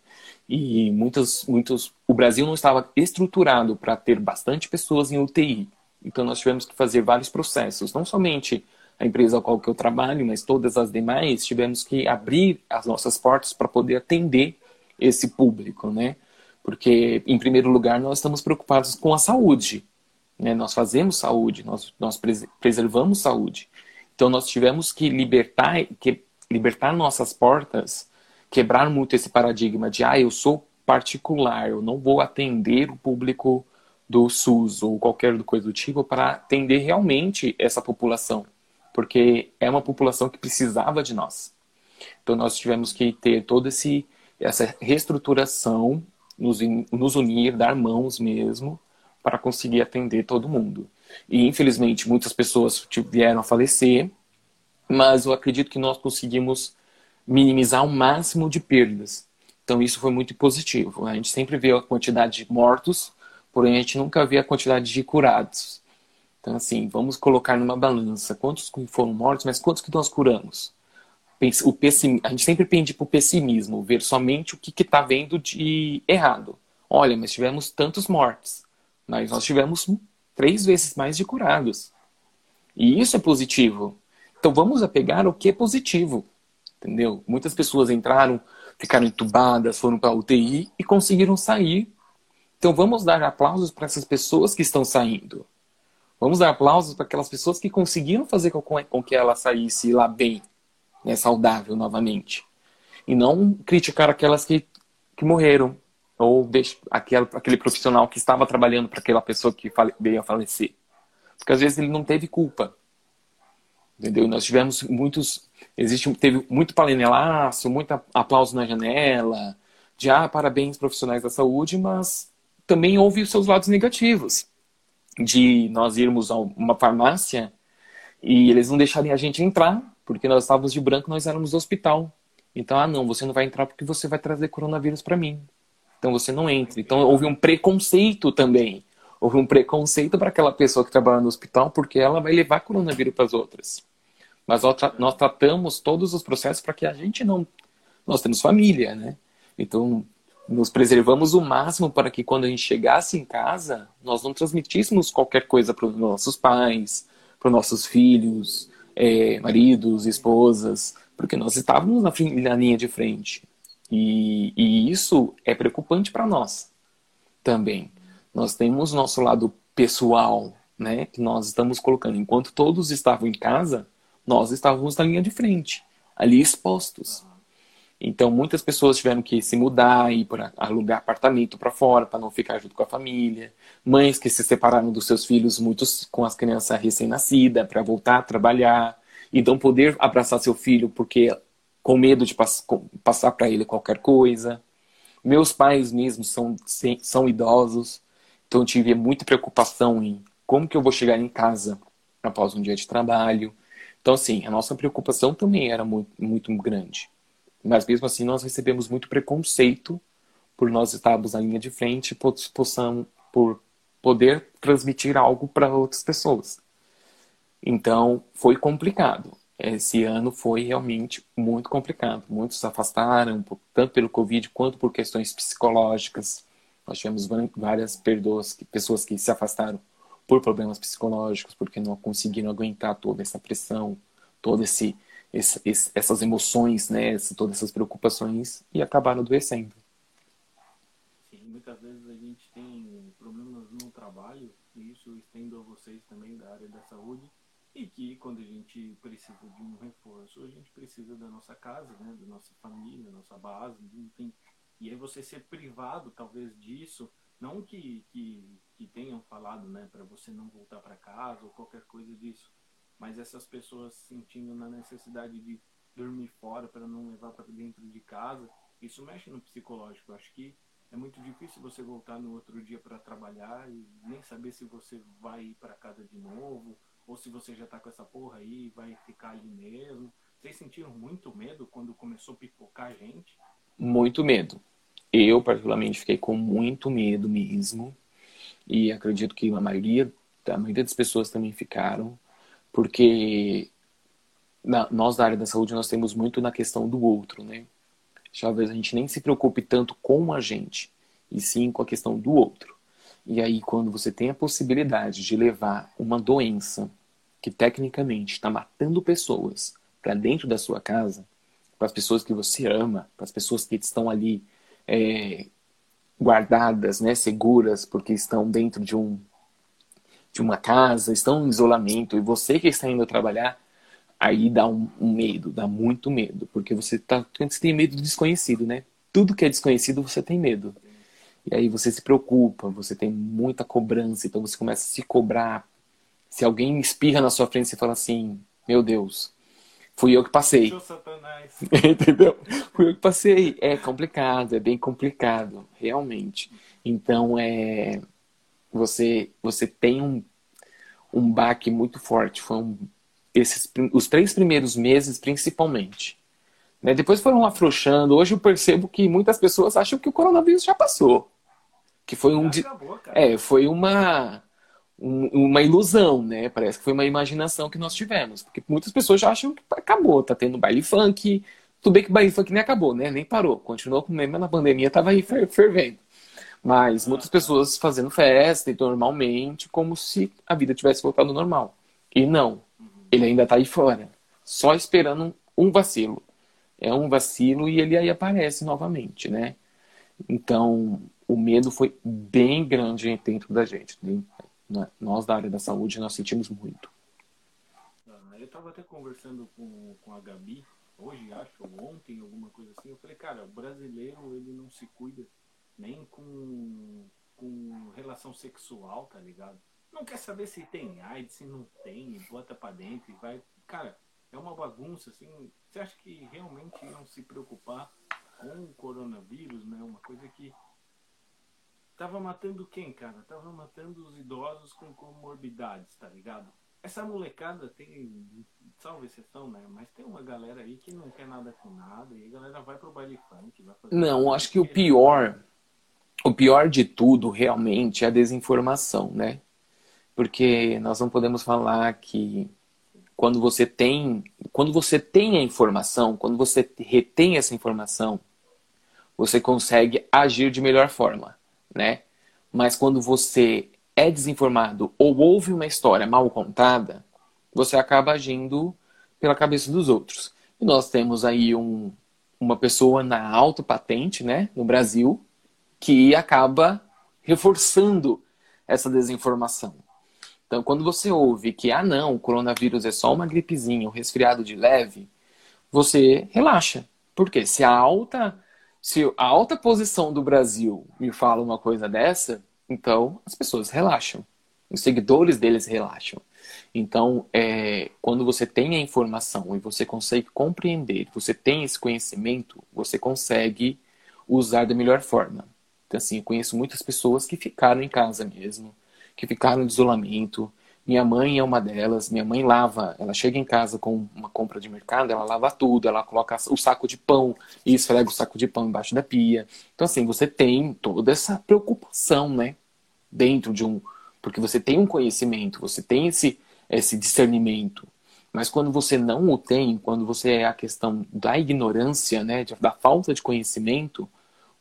e muitos, muitos, o Brasil não estava estruturado para ter bastante pessoas em UTI. Então nós tivemos que fazer vários processos, não somente a empresa a qual eu trabalho, mas todas as demais, tivemos que abrir as nossas portas para poder atender esse público, né? Porque, em primeiro lugar, nós estamos preocupados com a saúde. Né? Nós fazemos saúde, nós, nós preservamos saúde. Então, nós tivemos que libertar, que libertar nossas portas, quebrar muito esse paradigma de, ah, eu sou particular, eu não vou atender o público do SUS ou qualquer coisa do tipo para atender realmente essa população porque é uma população que precisava de nós. Então nós tivemos que ter toda essa reestruturação, nos, nos unir, dar mãos mesmo, para conseguir atender todo mundo. E infelizmente muitas pessoas vieram a falecer, mas eu acredito que nós conseguimos minimizar o máximo de perdas. Então isso foi muito positivo. A gente sempre vê a quantidade de mortos, porém a gente nunca vê a quantidade de curados. Então, assim, vamos colocar numa balança quantos foram mortos, mas quantos que nós curamos? O pessim... A gente sempre pende para o pessimismo, ver somente o que está vendo de errado. Olha, mas tivemos tantos mortos, mas nós tivemos três vezes mais de curados. E isso é positivo. Então vamos apegar o que é positivo, entendeu? Muitas pessoas entraram, ficaram entubadas, foram para UTI e conseguiram sair. Então vamos dar aplausos para essas pessoas que estão saindo. Vamos dar aplausos para aquelas pessoas que conseguiram fazer com, com que ela saísse lá bem, né, saudável novamente. E não criticar aquelas que, que morreram, ou aquele, aquele profissional que estava trabalhando para aquela pessoa que fale, veio a falecer. Porque às vezes ele não teve culpa. Entendeu? Nós tivemos muitos. Existe, teve muito palenelaço, muito aplauso na janela, de ah, parabéns profissionais da saúde, mas também houve os seus lados negativos de nós irmos a uma farmácia e eles não deixarem a gente entrar, porque nós estávamos de branco, nós éramos do hospital. Então, ah, não, você não vai entrar porque você vai trazer coronavírus para mim. Então você não entra. Então houve um preconceito também. Houve um preconceito para aquela pessoa que trabalha no hospital porque ela vai levar coronavírus para as outras. Mas nós, tra nós tratamos todos os processos para que a gente não. Nós temos família, né? Então nos preservamos o máximo para que quando a gente chegasse em casa, nós não transmitíssemos qualquer coisa para os nossos pais, para os nossos filhos, é, maridos, esposas, porque nós estávamos na, na linha de frente. E, e isso é preocupante para nós também. Nós temos nosso lado pessoal, né, que nós estamos colocando. Enquanto todos estavam em casa, nós estávamos na linha de frente, ali expostos. Então, muitas pessoas tiveram que se mudar, ir para alugar apartamento para fora, para não ficar junto com a família. Mães que se separaram dos seus filhos, muitos com as crianças recém-nascidas, para voltar a trabalhar. E não poder abraçar seu filho porque com medo de pass passar para ele qualquer coisa. Meus pais mesmos são, são idosos, então eu tive muita preocupação em como que eu vou chegar em casa após um dia de trabalho. Então, assim, a nossa preocupação também era muito, muito grande. Mas mesmo assim, nós recebemos muito preconceito por nós estarmos na linha de frente por, possam, por poder transmitir algo para outras pessoas. Então, foi complicado esse ano foi realmente muito complicado. Muitos se afastaram, tanto pelo Covid quanto por questões psicológicas. Nós tivemos várias perdoas, pessoas que se afastaram por problemas psicológicos, porque não conseguiram aguentar toda essa pressão, todas esse, esse, essas emoções, né, todas essas preocupações e acabaram adoecendo. Sim, muitas vezes a gente tem problemas no trabalho e isso estendo a vocês também da área da saúde e que quando a gente precisa de um reforço, a gente precisa da nossa casa, né, da nossa família, nossa base, enfim. E aí você ser privado, talvez, disso, não que, que, que tenham falado, né, para você não voltar para casa ou qualquer coisa disso, mas essas pessoas sentindo na necessidade de dormir fora para não levar para dentro de casa, isso mexe no psicológico. Eu acho que é muito difícil você voltar no outro dia para trabalhar e nem saber se você vai ir para casa de novo ou se você já tá com essa porra aí vai ficar ali mesmo. Vocês sentiram muito medo quando começou a pipocar gente? Muito medo. Eu, particularmente, fiquei com muito medo mesmo. E acredito que a maioria, a maioria das pessoas também ficaram. Porque na, nós, da área da saúde, nós temos muito na questão do outro, né? Talvez a gente nem se preocupe tanto com a gente, e sim com a questão do outro. E aí, quando você tem a possibilidade de levar uma doença que tecnicamente está matando pessoas para dentro da sua casa, para as pessoas que você ama, para as pessoas que estão ali é, guardadas, né, seguras, porque estão dentro de um de uma casa, estão em isolamento e você que está indo trabalhar, aí dá um, um medo, dá muito medo, porque você tá você tem medo do desconhecido, né? Tudo que é desconhecido você tem medo. E aí você se preocupa, você tem muita cobrança, então você começa a se cobrar. Se alguém espirra na sua frente, você fala assim: Meu Deus, fui eu que passei. Entendeu? Fui eu que passei. É complicado, é bem complicado, realmente. Então, é. Você, você tem um, um baque muito forte. Foi um, esses, os três primeiros meses, principalmente. Né? Depois foram afrouxando. Hoje eu percebo que muitas pessoas acham que o coronavírus já passou. Que foi um. Acabou, é, foi uma. Um, uma ilusão, né? Parece que foi uma imaginação que nós tivemos. Porque muitas pessoas já acham que acabou, tá tendo baile funk. Tudo bem que o baile funk nem acabou, né? Nem parou. Continuou com mesmo na pandemia, tava aí fervendo. Mas muitas pessoas fazendo festa e normalmente, como se a vida tivesse voltado ao normal. E não. Ele ainda tá aí fora. Só esperando um vacilo. É um vacilo e ele aí aparece novamente, né? Então, o medo foi bem grande dentro da gente. Né? Nós da área da saúde, nós sentimos muito. Ah, eu estava até conversando com, com a Gabi, hoje acho, ou ontem, alguma coisa assim. Eu falei, cara, o brasileiro, ele não se cuida nem com, com relação sexual, tá ligado? Não quer saber se tem AIDS, se não tem, bota pra dentro e vai. Cara, é uma bagunça, assim. Você acha que realmente iam se preocupar com o coronavírus, né? Uma coisa que Tava matando quem, cara? Tava matando os idosos com comorbidades, tá ligado? Essa molecada tem, salve exceção, né? Mas tem uma galera aí que não quer nada com nada e a galera vai pro baile funk. Vai fazer não, acho que o pior, o pior de tudo realmente é a desinformação, né? Porque nós não podemos falar que quando você tem, quando você tem a informação, quando você retém essa informação, você consegue agir de melhor forma né? Mas quando você é desinformado ou ouve uma história mal contada, você acaba agindo pela cabeça dos outros. E nós temos aí um, uma pessoa na alta patente, né, no Brasil, que acaba reforçando essa desinformação. Então, quando você ouve que, ah, não, o coronavírus é só uma gripezinha, um resfriado de leve, você relaxa. Porque se a alta, se a alta posição do Brasil me fala uma coisa dessa, então as pessoas relaxam. Os seguidores deles relaxam. Então, é, quando você tem a informação e você consegue compreender, você tem esse conhecimento, você consegue usar da melhor forma. Então, assim, eu conheço muitas pessoas que ficaram em casa mesmo, que ficaram em isolamento. Minha mãe é uma delas. Minha mãe lava, ela chega em casa com uma compra de mercado, ela lava tudo, ela coloca o saco de pão e esfrega o saco de pão embaixo da pia. Então, assim, você tem toda essa preocupação, né? Dentro de um. Porque você tem um conhecimento, você tem esse, esse discernimento. Mas quando você não o tem, quando você é a questão da ignorância, né, da falta de conhecimento,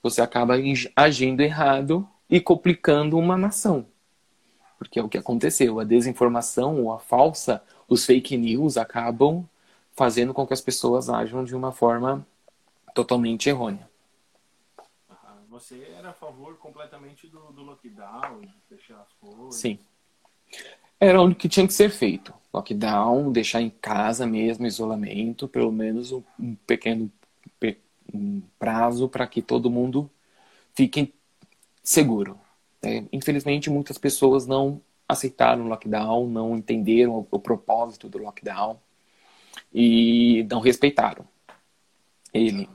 você acaba agindo errado e complicando uma nação. Porque é o que aconteceu. A desinformação ou a falsa, os fake news acabam fazendo com que as pessoas ajam de uma forma totalmente errônea. Você era a favor completamente do, do lockdown, de fechar as coisas? Sim. Era o que tinha que ser feito. Lockdown, deixar em casa mesmo, isolamento, pelo menos um, um pequeno um prazo para que todo mundo fique seguro. É, infelizmente, muitas pessoas não aceitaram o lockdown, não entenderam o, o propósito do lockdown e não respeitaram ele.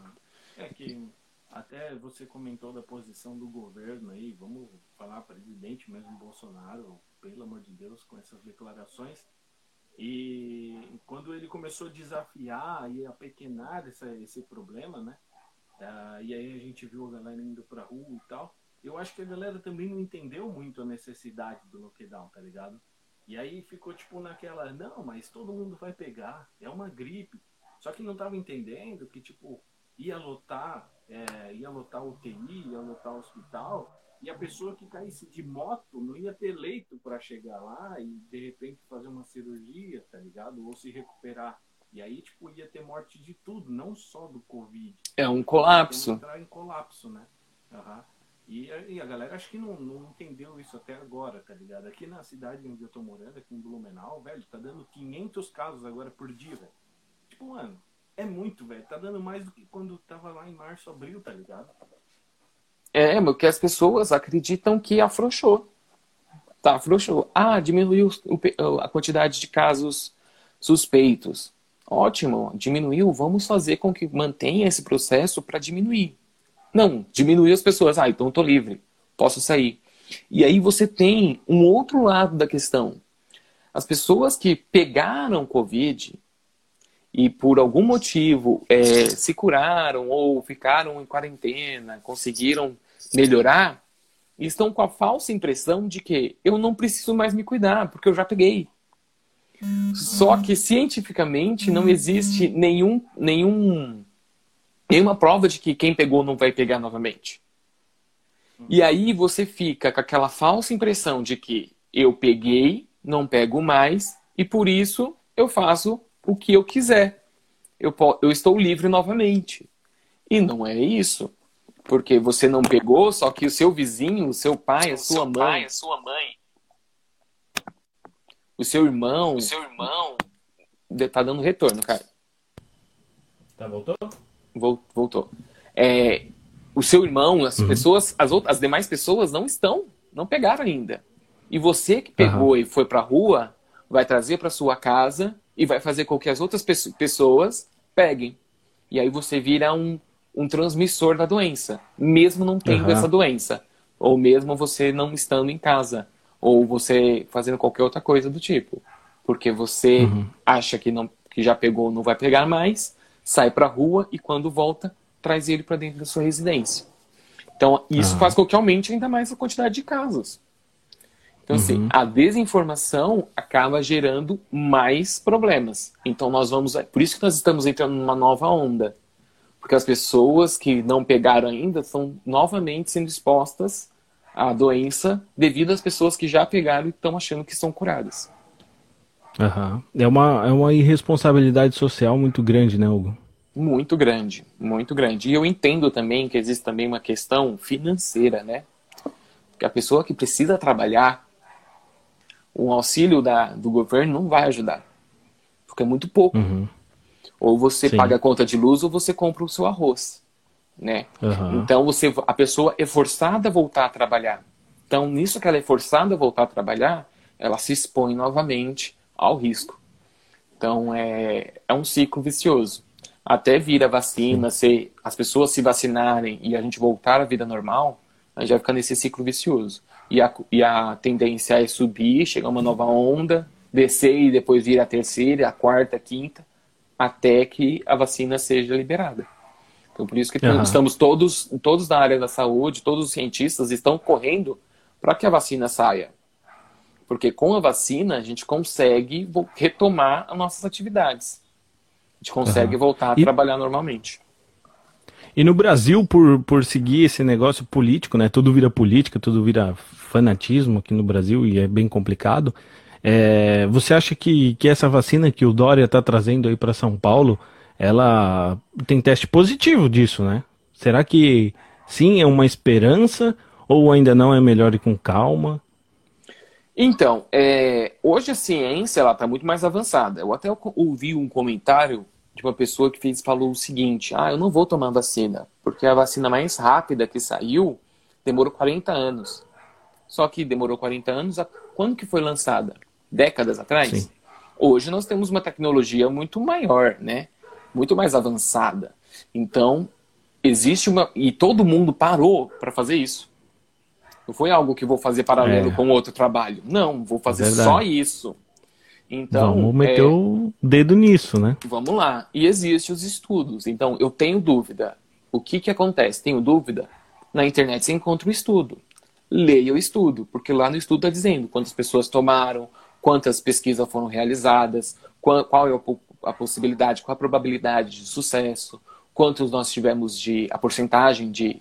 É que até você comentou da posição do governo aí, vamos falar presidente mesmo Bolsonaro, pelo amor de Deus, com essas declarações. E quando ele começou a desafiar e a pequenar essa, esse problema, né? Ah, e aí a gente viu a galera indo pra rua e tal. Eu acho que a galera também não entendeu muito a necessidade do lockdown, tá ligado? E aí ficou tipo naquela, não, mas todo mundo vai pegar, é uma gripe. Só que não tava entendendo que, tipo, ia lotar, é, ia lotar UTI, ia lotar hospital, e a pessoa que caísse de moto não ia ter leito para chegar lá e de repente fazer uma cirurgia, tá ligado? Ou se recuperar. E aí, tipo, ia ter morte de tudo, não só do Covid. É um colapso. Entrar em colapso, né? Uhum. E, e, a galera acho que não, não entendeu isso até agora, tá ligado? Aqui na cidade onde eu tô morando, aqui em Blumenau, velho, tá dando 500 casos agora por dia, velho. Tipo, mano, é muito, velho. Tá dando mais do que quando tava lá em março, abril, tá ligado? É, porque as pessoas acreditam que afrouxou. Tá, afrouxou. Ah, diminuiu a quantidade de casos suspeitos. Ótimo, diminuiu, vamos fazer com que mantenha esse processo para diminuir. Não, diminuir as pessoas. Ah, então estou livre, posso sair. E aí você tem um outro lado da questão. As pessoas que pegaram Covid e por algum motivo é, se curaram ou ficaram em quarentena, conseguiram melhorar, estão com a falsa impressão de que eu não preciso mais me cuidar, porque eu já peguei. Só que cientificamente não existe nenhum, nenhum, nenhuma prova de que quem pegou não vai pegar novamente. E aí você fica com aquela falsa impressão de que eu peguei, não pego mais, e por isso eu faço o que eu quiser. Eu, eu estou livre novamente. E não é isso. Porque você não pegou, só que o seu vizinho, o seu pai, a sua mãe. Pai, a sua mãe o seu irmão. O seu irmão. Tá dando retorno, cara. Tá, voltou? Voltou. É, o seu irmão, as uhum. pessoas, as, outras, as demais pessoas não estão, não pegaram ainda. E você que pegou uhum. e foi pra rua, vai trazer para sua casa e vai fazer com que as outras pessoas peguem. E aí você vira um, um transmissor da doença, mesmo não tendo uhum. essa doença. Ou mesmo você não estando em casa ou você fazendo qualquer outra coisa do tipo. Porque você uhum. acha que, não, que já pegou, não vai pegar mais, sai para a rua e quando volta, traz ele para dentro da sua residência. Então, isso uhum. faz com que aumente ainda mais a quantidade de casos. Então, assim, uhum. assim, a desinformação acaba gerando mais problemas. Então, nós vamos. Por isso que nós estamos entrando numa nova onda. Porque as pessoas que não pegaram ainda estão novamente sendo expostas a doença devido às pessoas que já pegaram e estão achando que são curadas. Uhum. É, uma, é uma irresponsabilidade social muito grande, né, Hugo? Muito grande, muito grande. E eu entendo também que existe também uma questão financeira, né? Que a pessoa que precisa trabalhar, o auxílio da, do governo não vai ajudar. Porque é muito pouco. Uhum. Ou você Sim. paga a conta de luz ou você compra o seu arroz, né? Uhum. Então você, a pessoa é forçada a voltar a trabalhar. Então nisso que ela é forçada a voltar a trabalhar, ela se expõe novamente ao risco. Então é, é um ciclo vicioso até vir a vacina, se as pessoas se vacinarem e a gente voltar à vida normal, a gente vai ficar nesse ciclo vicioso. E a, e a tendência é subir, chegar uma nova onda, descer e depois vir a terceira, a quarta, a quinta, até que a vacina seja liberada. Então, por isso que uhum. estamos todos, todos na área da saúde, todos os cientistas estão correndo para que a vacina saia. Porque com a vacina a gente consegue retomar as nossas atividades gente consegue uhum. voltar a e... trabalhar normalmente. E no Brasil, por, por seguir esse negócio político, né? Tudo vira política, tudo vira fanatismo aqui no Brasil e é bem complicado. É, você acha que, que essa vacina que o Dória está trazendo aí para São Paulo, ela tem teste positivo disso, né? Será que sim é uma esperança ou ainda não é melhor ir com calma? Então, é, hoje a ciência ela está muito mais avançada. Eu até ouvi um comentário de uma pessoa que fez, falou o seguinte: ah, eu não vou tomar vacina, porque a vacina mais rápida que saiu demorou 40 anos. Só que demorou 40 anos, a, quando que foi lançada? Décadas atrás? Sim. Hoje nós temos uma tecnologia muito maior, né? Muito mais avançada. Então, existe uma. E todo mundo parou para fazer isso. Não foi algo que vou fazer paralelo é. com outro trabalho. Não, vou fazer Verdade. só isso. Então, vamos meter é... o dedo nisso, né? Vamos lá. E existem os estudos. Então, eu tenho dúvida. O que que acontece? Tenho dúvida? Na internet você encontra o estudo. Leia o estudo, porque lá no estudo está dizendo quantas pessoas tomaram, quantas pesquisas foram realizadas, qual, qual é a possibilidade, qual a probabilidade de sucesso, quantos nós tivemos de a porcentagem de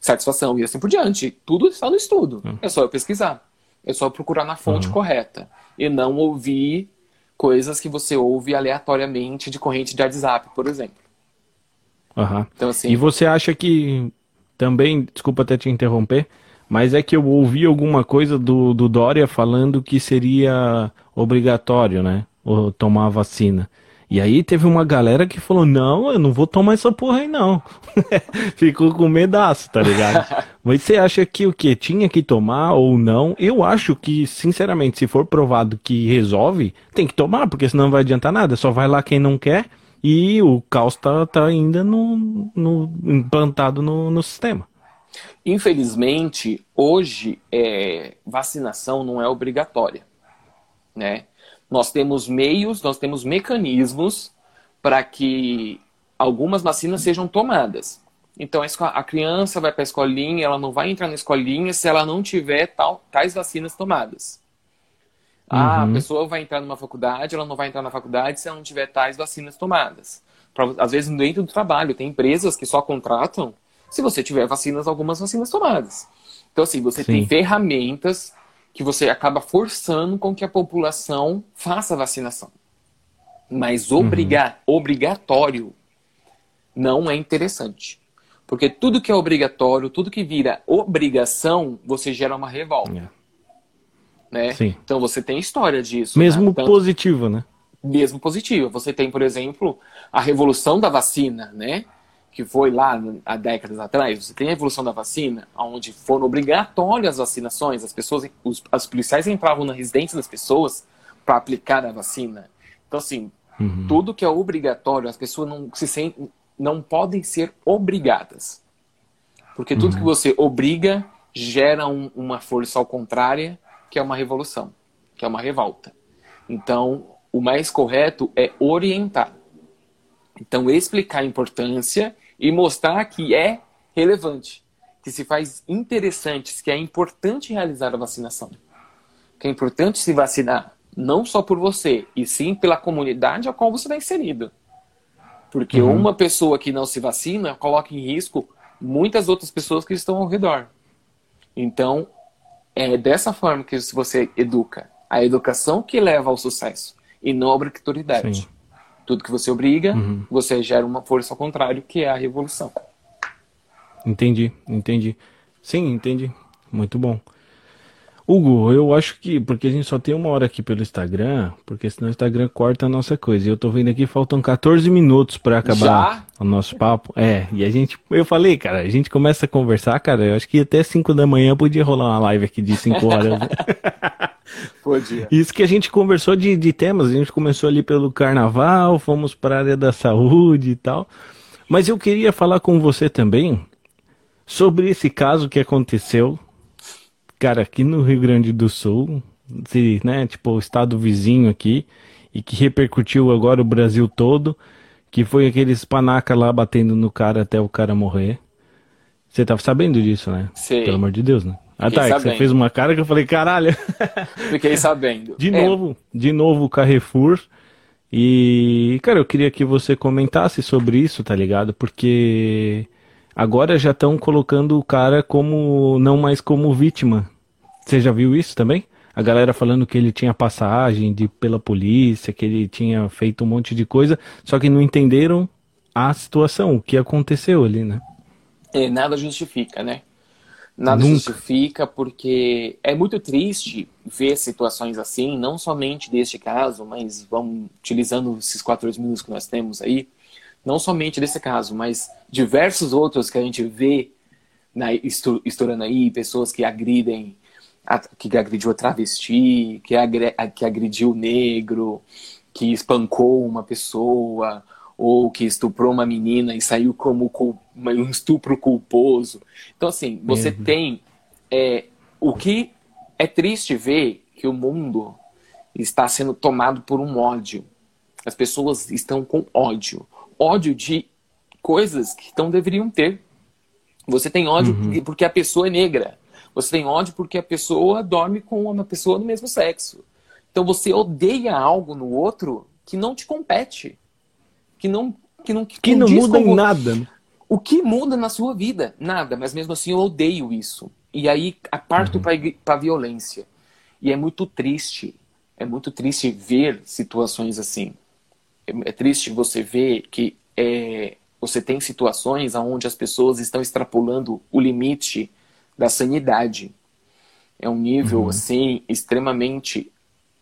satisfação e assim por diante. Tudo está no estudo. Uhum. É só eu pesquisar. É só procurar na fonte uhum. correta. E não ouvir coisas que você ouve aleatoriamente de corrente de WhatsApp, por exemplo. Uhum. Então, assim, e você acha que também, desculpa até te interromper, mas é que eu ouvi alguma coisa do, do Dória falando que seria obrigatório, né? Tomar a vacina. E aí teve uma galera que falou: Não, eu não vou tomar essa porra aí, não. Ficou com medaço, tá ligado? Mas você acha que o que? Tinha que tomar ou não? Eu acho que, sinceramente, se for provado que resolve, tem que tomar, porque senão não vai adiantar nada. Só vai lá quem não quer e o caos tá, tá ainda no, no implantado no, no sistema. Infelizmente, hoje é, vacinação não é obrigatória, né? Nós temos meios, nós temos mecanismos para que algumas vacinas sejam tomadas. Então a criança vai para a escolinha, ela não vai entrar na escolinha se ela não tiver tal, tais vacinas tomadas. Ah, uhum. a pessoa vai entrar numa faculdade, ela não vai entrar na faculdade se ela não tiver tais vacinas tomadas. Pra, às vezes dentro do trabalho, tem empresas que só contratam se você tiver vacinas, algumas vacinas tomadas. Então assim, você Sim. tem ferramentas que você acaba forçando com que a população faça a vacinação. Mas obrigar, uhum. obrigatório não é interessante. Porque tudo que é obrigatório, tudo que vira obrigação, você gera uma revolta. É. Né? Sim. Então você tem história disso. Mesmo né? então, positiva, né? Mesmo positiva. Você tem, por exemplo, a revolução da vacina, né? Que foi lá há décadas atrás, você tem a evolução da vacina, onde foram obrigatórias as vacinações, as pessoas, os, os policiais entravam na residência das pessoas para aplicar a vacina. Então, assim, uhum. tudo que é obrigatório, as pessoas não se sentem, não podem ser obrigadas. Porque tudo uhum. que você obriga gera um, uma força ao contrária, que é uma revolução, que é uma revolta. Então, o mais correto é orientar. Então, explicar a importância e mostrar que é relevante, que se faz interessante, que é importante realizar a vacinação, que é importante se vacinar, não só por você, e sim pela comunidade a qual você está inserido. Porque uhum. uma pessoa que não se vacina coloca em risco muitas outras pessoas que estão ao redor. Então, é dessa forma que você educa. A educação que leva ao sucesso, e não a obrigatoriedade. Sim. Tudo que você obriga, uhum. você gera uma força ao contrário, que é a revolução. Entendi, entendi. Sim, entendi. Muito bom. Hugo, eu acho que, porque a gente só tem uma hora aqui pelo Instagram, porque senão o Instagram corta a nossa coisa. E eu tô vendo aqui, faltam 14 minutos para acabar Já? o nosso papo. É, e a gente, eu falei, cara, a gente começa a conversar, cara, eu acho que até 5 da manhã podia rolar uma live aqui de 5 horas. podia. Isso que a gente conversou de, de temas, a gente começou ali pelo carnaval, fomos para a área da saúde e tal. Mas eu queria falar com você também sobre esse caso que aconteceu cara, aqui no Rio Grande do Sul, se, né, tipo, o estado vizinho aqui, e que repercutiu agora o Brasil todo, que foi aqueles panaca lá batendo no cara até o cara morrer. Você tava sabendo disso, né? Sim. Pelo amor de Deus, né? Ah, tá, você fez uma cara que eu falei, caralho. Fiquei sabendo. De é. novo, de novo o Carrefour. E, cara, eu queria que você comentasse sobre isso, tá ligado? Porque Agora já estão colocando o cara como não mais como vítima. Você já viu isso também? A galera falando que ele tinha passagem de, pela polícia, que ele tinha feito um monte de coisa, só que não entenderam a situação, o que aconteceu ali, né? É, nada justifica, né? Nada Nunca. justifica porque é muito triste ver situações assim, não somente deste caso, mas vamos utilizando esses quatro minutos que nós temos aí, não somente desse caso, mas diversos outros que a gente vê na, estourando aí, pessoas que agridem, que agrediu a travesti, que, agre, que agrediu o negro, que espancou uma pessoa, ou que estuprou uma menina e saiu como um estupro culposo. Então, assim, você uhum. tem. É, o que é triste ver que o mundo está sendo tomado por um ódio. As pessoas estão com ódio ódio de coisas que não deveriam ter. Você tem ódio uhum. porque a pessoa é negra. Você tem ódio porque a pessoa dorme com uma pessoa do mesmo sexo. Então você odeia algo no outro que não te compete. Que não que não que, que não muda em nada. O que muda na sua vida? Nada, mas mesmo assim eu odeio isso. E aí parto uhum. para a violência. E é muito triste, é muito triste ver situações assim é triste você ver que é, você tem situações onde as pessoas estão extrapolando o limite da sanidade. É um nível, uhum. assim, extremamente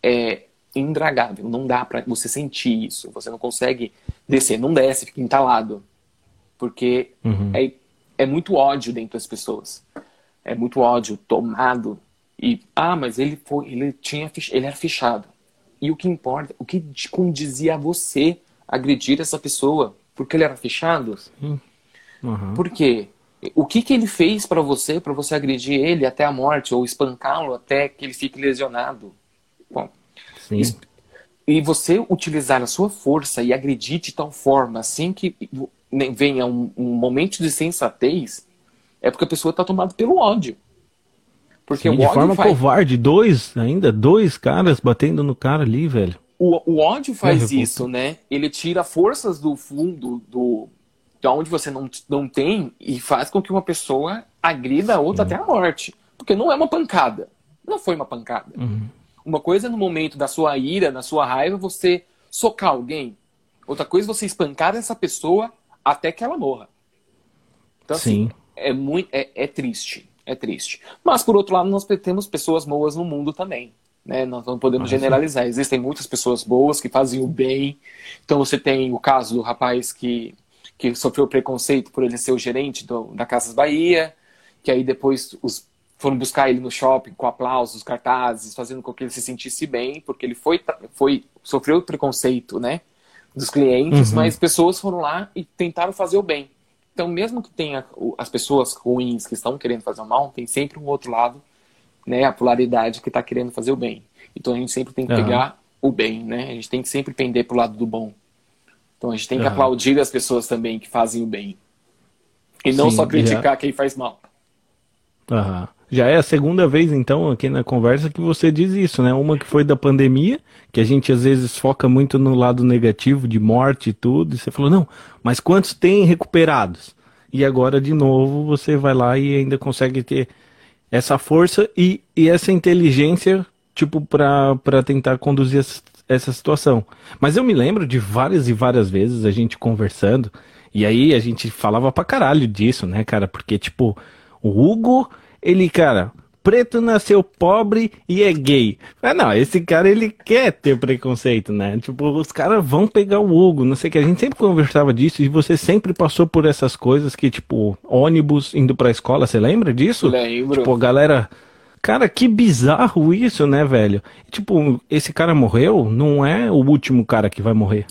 é, indragável. Não dá para você sentir isso. Você não consegue descer. Não desce, fica entalado. Porque uhum. é, é muito ódio dentro das pessoas. É muito ódio tomado. E, ah, mas ele foi, ele tinha, ele era fichado. E o que importa, o que condizia a você agredir essa pessoa? Porque ele era fechado? Uhum. Por quê? O que, que ele fez para você, para você agredir ele até a morte, ou espancá-lo até que ele fique lesionado? Bom, Sim. e você utilizar a sua força e agredir de tal forma, assim que venha um, um momento de sensatez, é porque a pessoa está tomada pelo ódio. Porque Sim, de forma faz... covarde, dois, ainda dois caras batendo no cara ali, velho. O, o ódio faz é, isso, né? Ele tira forças do fundo, do de onde você não, não tem, e faz com que uma pessoa agrida a outra Sim. até a morte. Porque não é uma pancada. Não foi uma pancada. Uhum. Uma coisa é no momento da sua ira, da sua raiva, você socar alguém. Outra coisa é você espancar essa pessoa até que ela morra. Então, assim, Sim. assim, é, muito, é, é triste é triste. Mas, por outro lado, nós temos pessoas boas no mundo também. Né? Nós não podemos generalizar. Existem muitas pessoas boas que fazem o bem. Então, você tem o caso do rapaz que, que sofreu preconceito por ele ser o gerente do, da Casas Bahia, que aí depois os, foram buscar ele no shopping com aplausos, cartazes, fazendo com que ele se sentisse bem, porque ele foi, foi sofreu preconceito né, dos clientes, uhum. mas pessoas foram lá e tentaram fazer o bem. Então, mesmo que tenha as pessoas ruins que estão querendo fazer o mal, tem sempre um outro lado, né? A polaridade que está querendo fazer o bem. Então, a gente sempre tem que uhum. pegar o bem, né? A gente tem que sempre pender pro lado do bom. Então, a gente tem que uhum. aplaudir as pessoas também que fazem o bem. E não Sim, só criticar quem faz mal. Aham. Já é a segunda vez, então, aqui na conversa que você diz isso, né? Uma que foi da pandemia, que a gente às vezes foca muito no lado negativo, de morte e tudo, e você falou, não, mas quantos tem recuperados? E agora, de novo, você vai lá e ainda consegue ter essa força e, e essa inteligência, tipo, para tentar conduzir essa situação. Mas eu me lembro de várias e várias vezes a gente conversando, e aí a gente falava pra caralho disso, né, cara? Porque, tipo, o Hugo, ele, cara, preto nasceu pobre e é gay. Mas não, esse cara ele quer ter preconceito, né? Tipo, os caras vão pegar o Hugo, não sei o que. A gente sempre conversava disso e você sempre passou por essas coisas que, tipo, ônibus indo pra escola, você lembra disso? Lembro. Tipo, a galera. Cara, que bizarro isso, né, velho? Tipo, esse cara morreu, não é o último cara que vai morrer.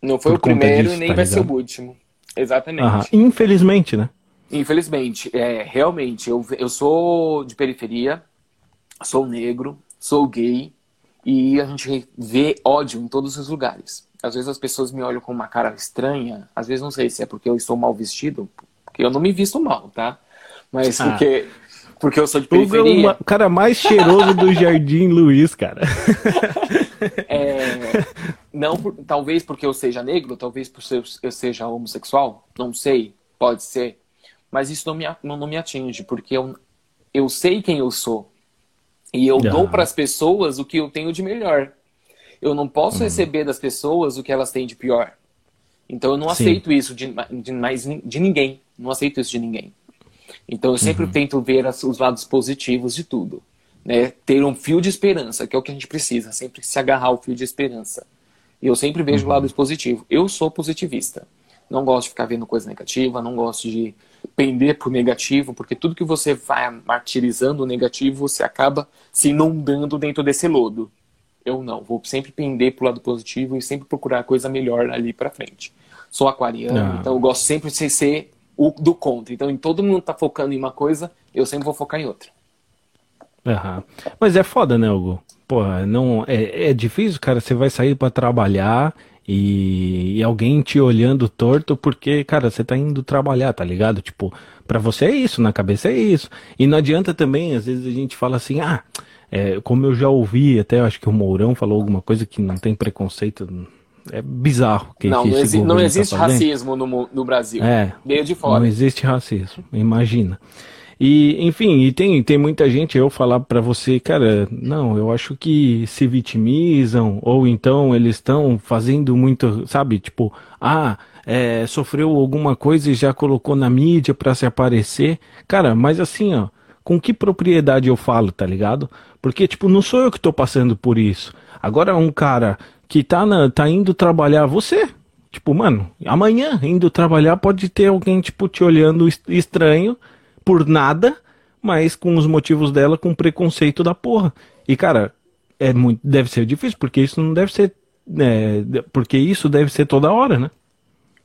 Não foi o primeiro disso, e nem tá vai ligado? ser o último. Exatamente. Aham. Infelizmente, né? Infelizmente, é, realmente, eu, eu sou de periferia, sou negro, sou gay, e a gente vê ódio em todos os lugares. Às vezes as pessoas me olham com uma cara estranha, às vezes não sei se é porque eu estou mal vestido, porque eu não me visto mal, tá? Mas ah. porque, porque eu sou de periferia. O cara mais cheiroso do Jardim Luiz, cara. É, não, talvez porque eu seja negro, talvez porque eu seja homossexual, não sei, pode ser mas isso não me, não, não me atinge, porque eu, eu sei quem eu sou. E eu ah. dou para as pessoas o que eu tenho de melhor. Eu não posso uhum. receber das pessoas o que elas têm de pior. Então eu não Sim. aceito isso de, de, mais, de ninguém. Não aceito isso de ninguém. Então eu sempre uhum. tento ver as, os lados positivos de tudo. Né? Ter um fio de esperança, que é o que a gente precisa. Sempre se agarrar ao fio de esperança. E eu sempre vejo uhum. o lado positivo. Eu sou positivista. Não gosto de ficar vendo coisa negativa, não gosto de pender por negativo, porque tudo que você vai martirizando o negativo, você acaba se inundando dentro desse lodo. Eu não, vou sempre pender pro lado positivo e sempre procurar coisa melhor ali para frente. Sou aquariano, ah. então eu gosto sempre de ser o do contra. Então, em todo mundo tá focando em uma coisa, eu sempre vou focar em outra. Uhum. Mas é foda, né, Hugo? Porra, não, é, é difícil, cara. Você vai sair para trabalhar e, e, alguém te olhando torto porque, cara, você tá indo trabalhar, tá ligado? Tipo, para você é isso, na cabeça é isso. E não adianta também, às vezes a gente fala assim, ah, é, como eu já ouvi, até acho que o Mourão falou alguma coisa que não tem preconceito. É bizarro. Que, não, que não, exi não tá existe tá racismo no, no Brasil. É. Meio de fora. Não existe racismo, imagina. E, enfim, e tem, tem muita gente eu falar para você, cara, não, eu acho que se vitimizam, ou então eles estão fazendo muito, sabe, tipo, ah, é, sofreu alguma coisa e já colocou na mídia para se aparecer. Cara, mas assim, ó, com que propriedade eu falo, tá ligado? Porque, tipo, não sou eu que tô passando por isso. Agora, um cara que tá, na, tá indo trabalhar, você, tipo, mano, amanhã indo trabalhar pode ter alguém, tipo, te olhando estranho por nada, mas com os motivos dela com preconceito da porra. E, cara, é muito, deve ser difícil, porque isso não deve ser. É, porque isso deve ser toda hora, né?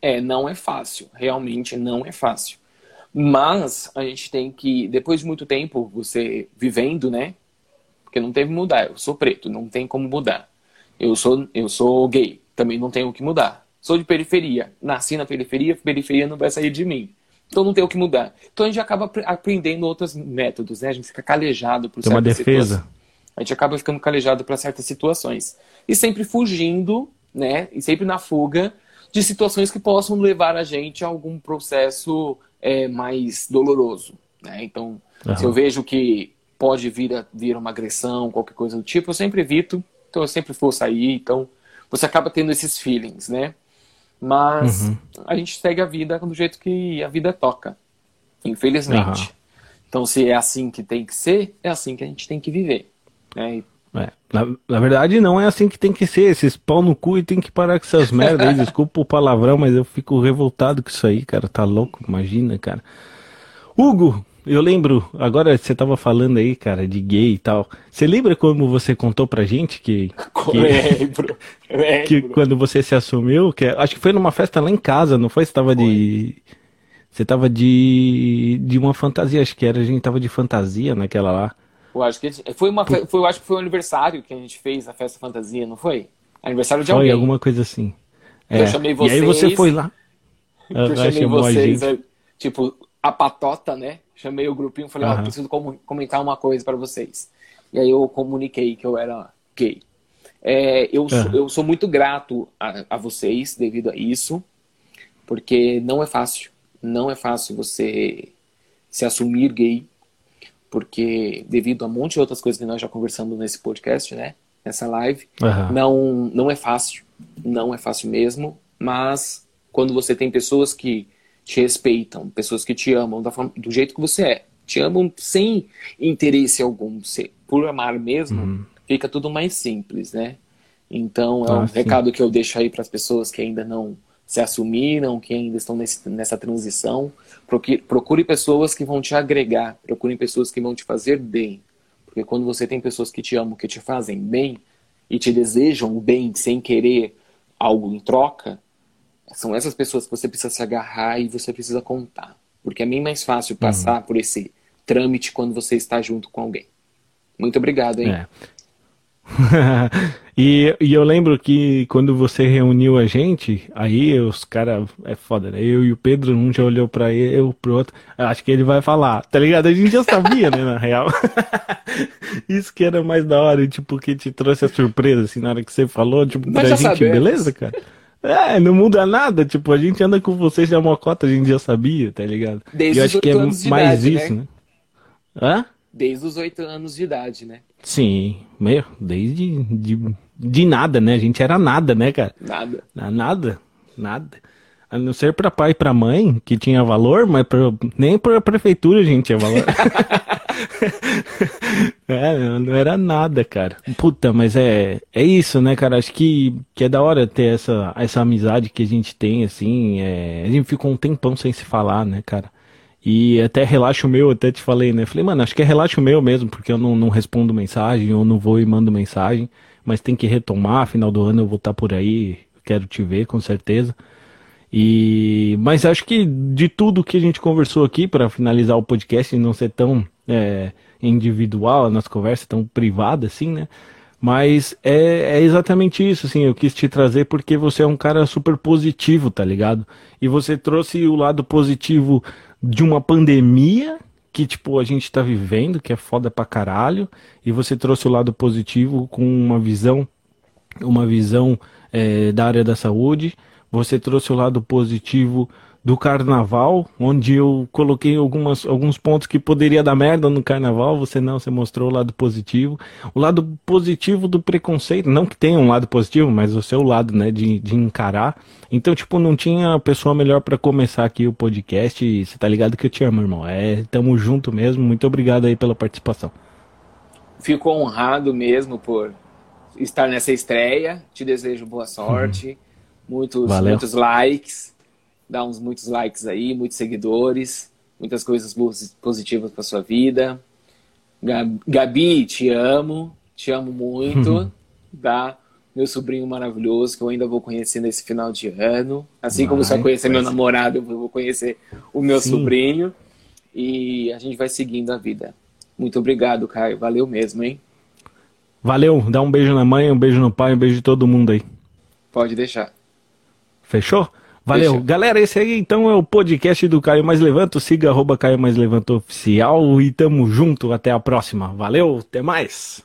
É, não é fácil. Realmente não é fácil. Mas a gente tem que, depois de muito tempo, você vivendo, né? Porque não teve mudar. Eu sou preto, não tem como mudar. Eu sou, eu sou gay, também não tenho o que mudar. Sou de periferia, nasci na periferia, periferia não vai sair de mim. Então não tem o que mudar. Então a gente acaba aprendendo outros métodos, né? A gente fica calejado por tem uma defesa. Situações. A gente acaba ficando calejado para certas situações. E sempre fugindo, né? E sempre na fuga de situações que possam levar a gente a algum processo é, mais doloroso. Né? Então, uhum. se eu vejo que pode vir, a, vir uma agressão, qualquer coisa do tipo, eu sempre evito. Então eu sempre vou sair. Então você acaba tendo esses feelings, né? Mas uhum. a gente segue a vida do jeito que a vida toca, infelizmente. Uhum. Então, se é assim que tem que ser, é assim que a gente tem que viver. Né? É, na, na, verdade, não é assim que tem que ser. Esses pau no cu e tem que parar com essas merdas aí. Desculpa o palavrão, mas eu fico revoltado com isso aí, cara. Tá louco? Imagina, cara. Hugo, eu lembro, agora você tava falando aí, cara, de gay e tal. Você lembra como você contou pra gente que. que lembro, lembro. Que quando você se assumiu, que acho que foi numa festa lá em casa, não foi? Você tava foi. de. Você tava de. de uma fantasia, acho que era, a gente tava de fantasia naquela lá. Eu acho que foi uma foi, eu acho que foi um aniversário que a gente fez a festa fantasia, não foi? Aniversário de foi, alguém. Foi alguma coisa assim. É. Eu chamei vocês. E aí você foi lá. Eu chamei vocês, tipo, a patota, né? Chamei o grupinho e falei, ó, uhum. oh, preciso comentar uma coisa para vocês. E aí eu comuniquei que eu era gay. É, eu, uhum. sou, eu sou muito grato a, a, vocês devido a isso, porque não é fácil. Não é fácil você se assumir gay, porque devido a um monte de outras coisas que nós já conversamos nesse podcast, né? nessa live. Uhum. Não, não é fácil, não é fácil mesmo, mas quando você tem pessoas que te respeitam, pessoas que te amam da forma, do jeito que você é, te amam sem interesse algum, por amar mesmo, uhum. fica tudo mais simples, né? Então é ah, um recado que eu deixo aí para as pessoas que ainda não se assumiram, que ainda estão nesse, nessa transição. Procure, procure pessoas que vão te agregar, procure pessoas que vão te fazer bem. Porque quando você tem pessoas que te amam, que te fazem bem e te desejam o bem sem querer algo em troca, são essas pessoas que você precisa se agarrar e você precisa contar. Porque é bem mais fácil passar uhum. por esse trâmite quando você está junto com alguém. Muito obrigado, hein? É. e, e, eu lembro que quando você reuniu a gente, aí os caras. É foda, né? Eu e o Pedro, um já olhou pra ele, eu pro outro. Acho que ele vai falar, tá ligado? A gente já sabia, né, na real. Isso que era mais da hora, tipo, que te trouxe a surpresa, assim, na hora que você falou, tipo, Mas pra gente, sabemos. beleza, cara? É, não muda nada, tipo, a gente anda com vocês da mocota, a gente já sabia, tá ligado? Desde e eu acho que é mais idade, isso, né? né? Hã? Desde os oito anos de idade, né? Sim, meu, desde de, de nada, né? A gente era nada, né, cara? Nada. Nada, nada. A não ser para pai e para mãe, que tinha valor, mas pra, nem para a prefeitura a gente tinha valor. é, não era nada, cara. Puta, mas é, é isso, né, cara? Acho que, que é da hora ter essa, essa amizade que a gente tem, assim. É... A gente ficou um tempão sem se falar, né, cara? E até relaxo meu, até te falei, né? Falei, mano, acho que é relaxo meu mesmo, porque eu não, não respondo mensagem, ou não vou e mando mensagem, mas tem que retomar, final do ano eu vou estar por aí, quero te ver, com certeza. E mas acho que de tudo que a gente conversou aqui para finalizar o podcast e não ser tão é, individual a nossa conversa, tão privada assim, né? Mas é, é, exatamente isso, assim, eu quis te trazer porque você é um cara super positivo, tá ligado? E você trouxe o lado positivo de uma pandemia que, tipo, a gente tá vivendo, que é foda pra caralho, e você trouxe o lado positivo com uma visão, uma visão é, da área da saúde, você trouxe o lado positivo do carnaval, onde eu coloquei algumas, alguns pontos que poderia dar merda no carnaval, você não, você mostrou o lado positivo. O lado positivo do preconceito, não que tenha um lado positivo, mas o seu lado, né, de, de encarar. Então, tipo, não tinha pessoa melhor para começar aqui o podcast e você tá ligado que eu te amo, irmão. É, tamo junto mesmo, muito obrigado aí pela participação. Fico honrado mesmo por estar nessa estreia, te desejo boa sorte, uhum. muitos, muitos likes dá uns muitos likes aí, muitos seguidores, muitas coisas positivas para sua vida. Gabi, te amo, te amo muito, tá? Meu sobrinho maravilhoso, que eu ainda vou conhecer nesse final de ano. Assim como você vai conhecer meu namorado, eu vou conhecer o meu Sim. sobrinho. E a gente vai seguindo a vida. Muito obrigado, Caio. Valeu mesmo, hein? Valeu. Dá um beijo na mãe, um beijo no pai, um beijo de todo mundo aí. Pode deixar. Fechou? Valeu. Deixa. Galera, esse aí então é o podcast do Caio Mais Levanto. Siga arroba Caio Mais Levanto Oficial e tamo junto. Até a próxima. Valeu, até mais.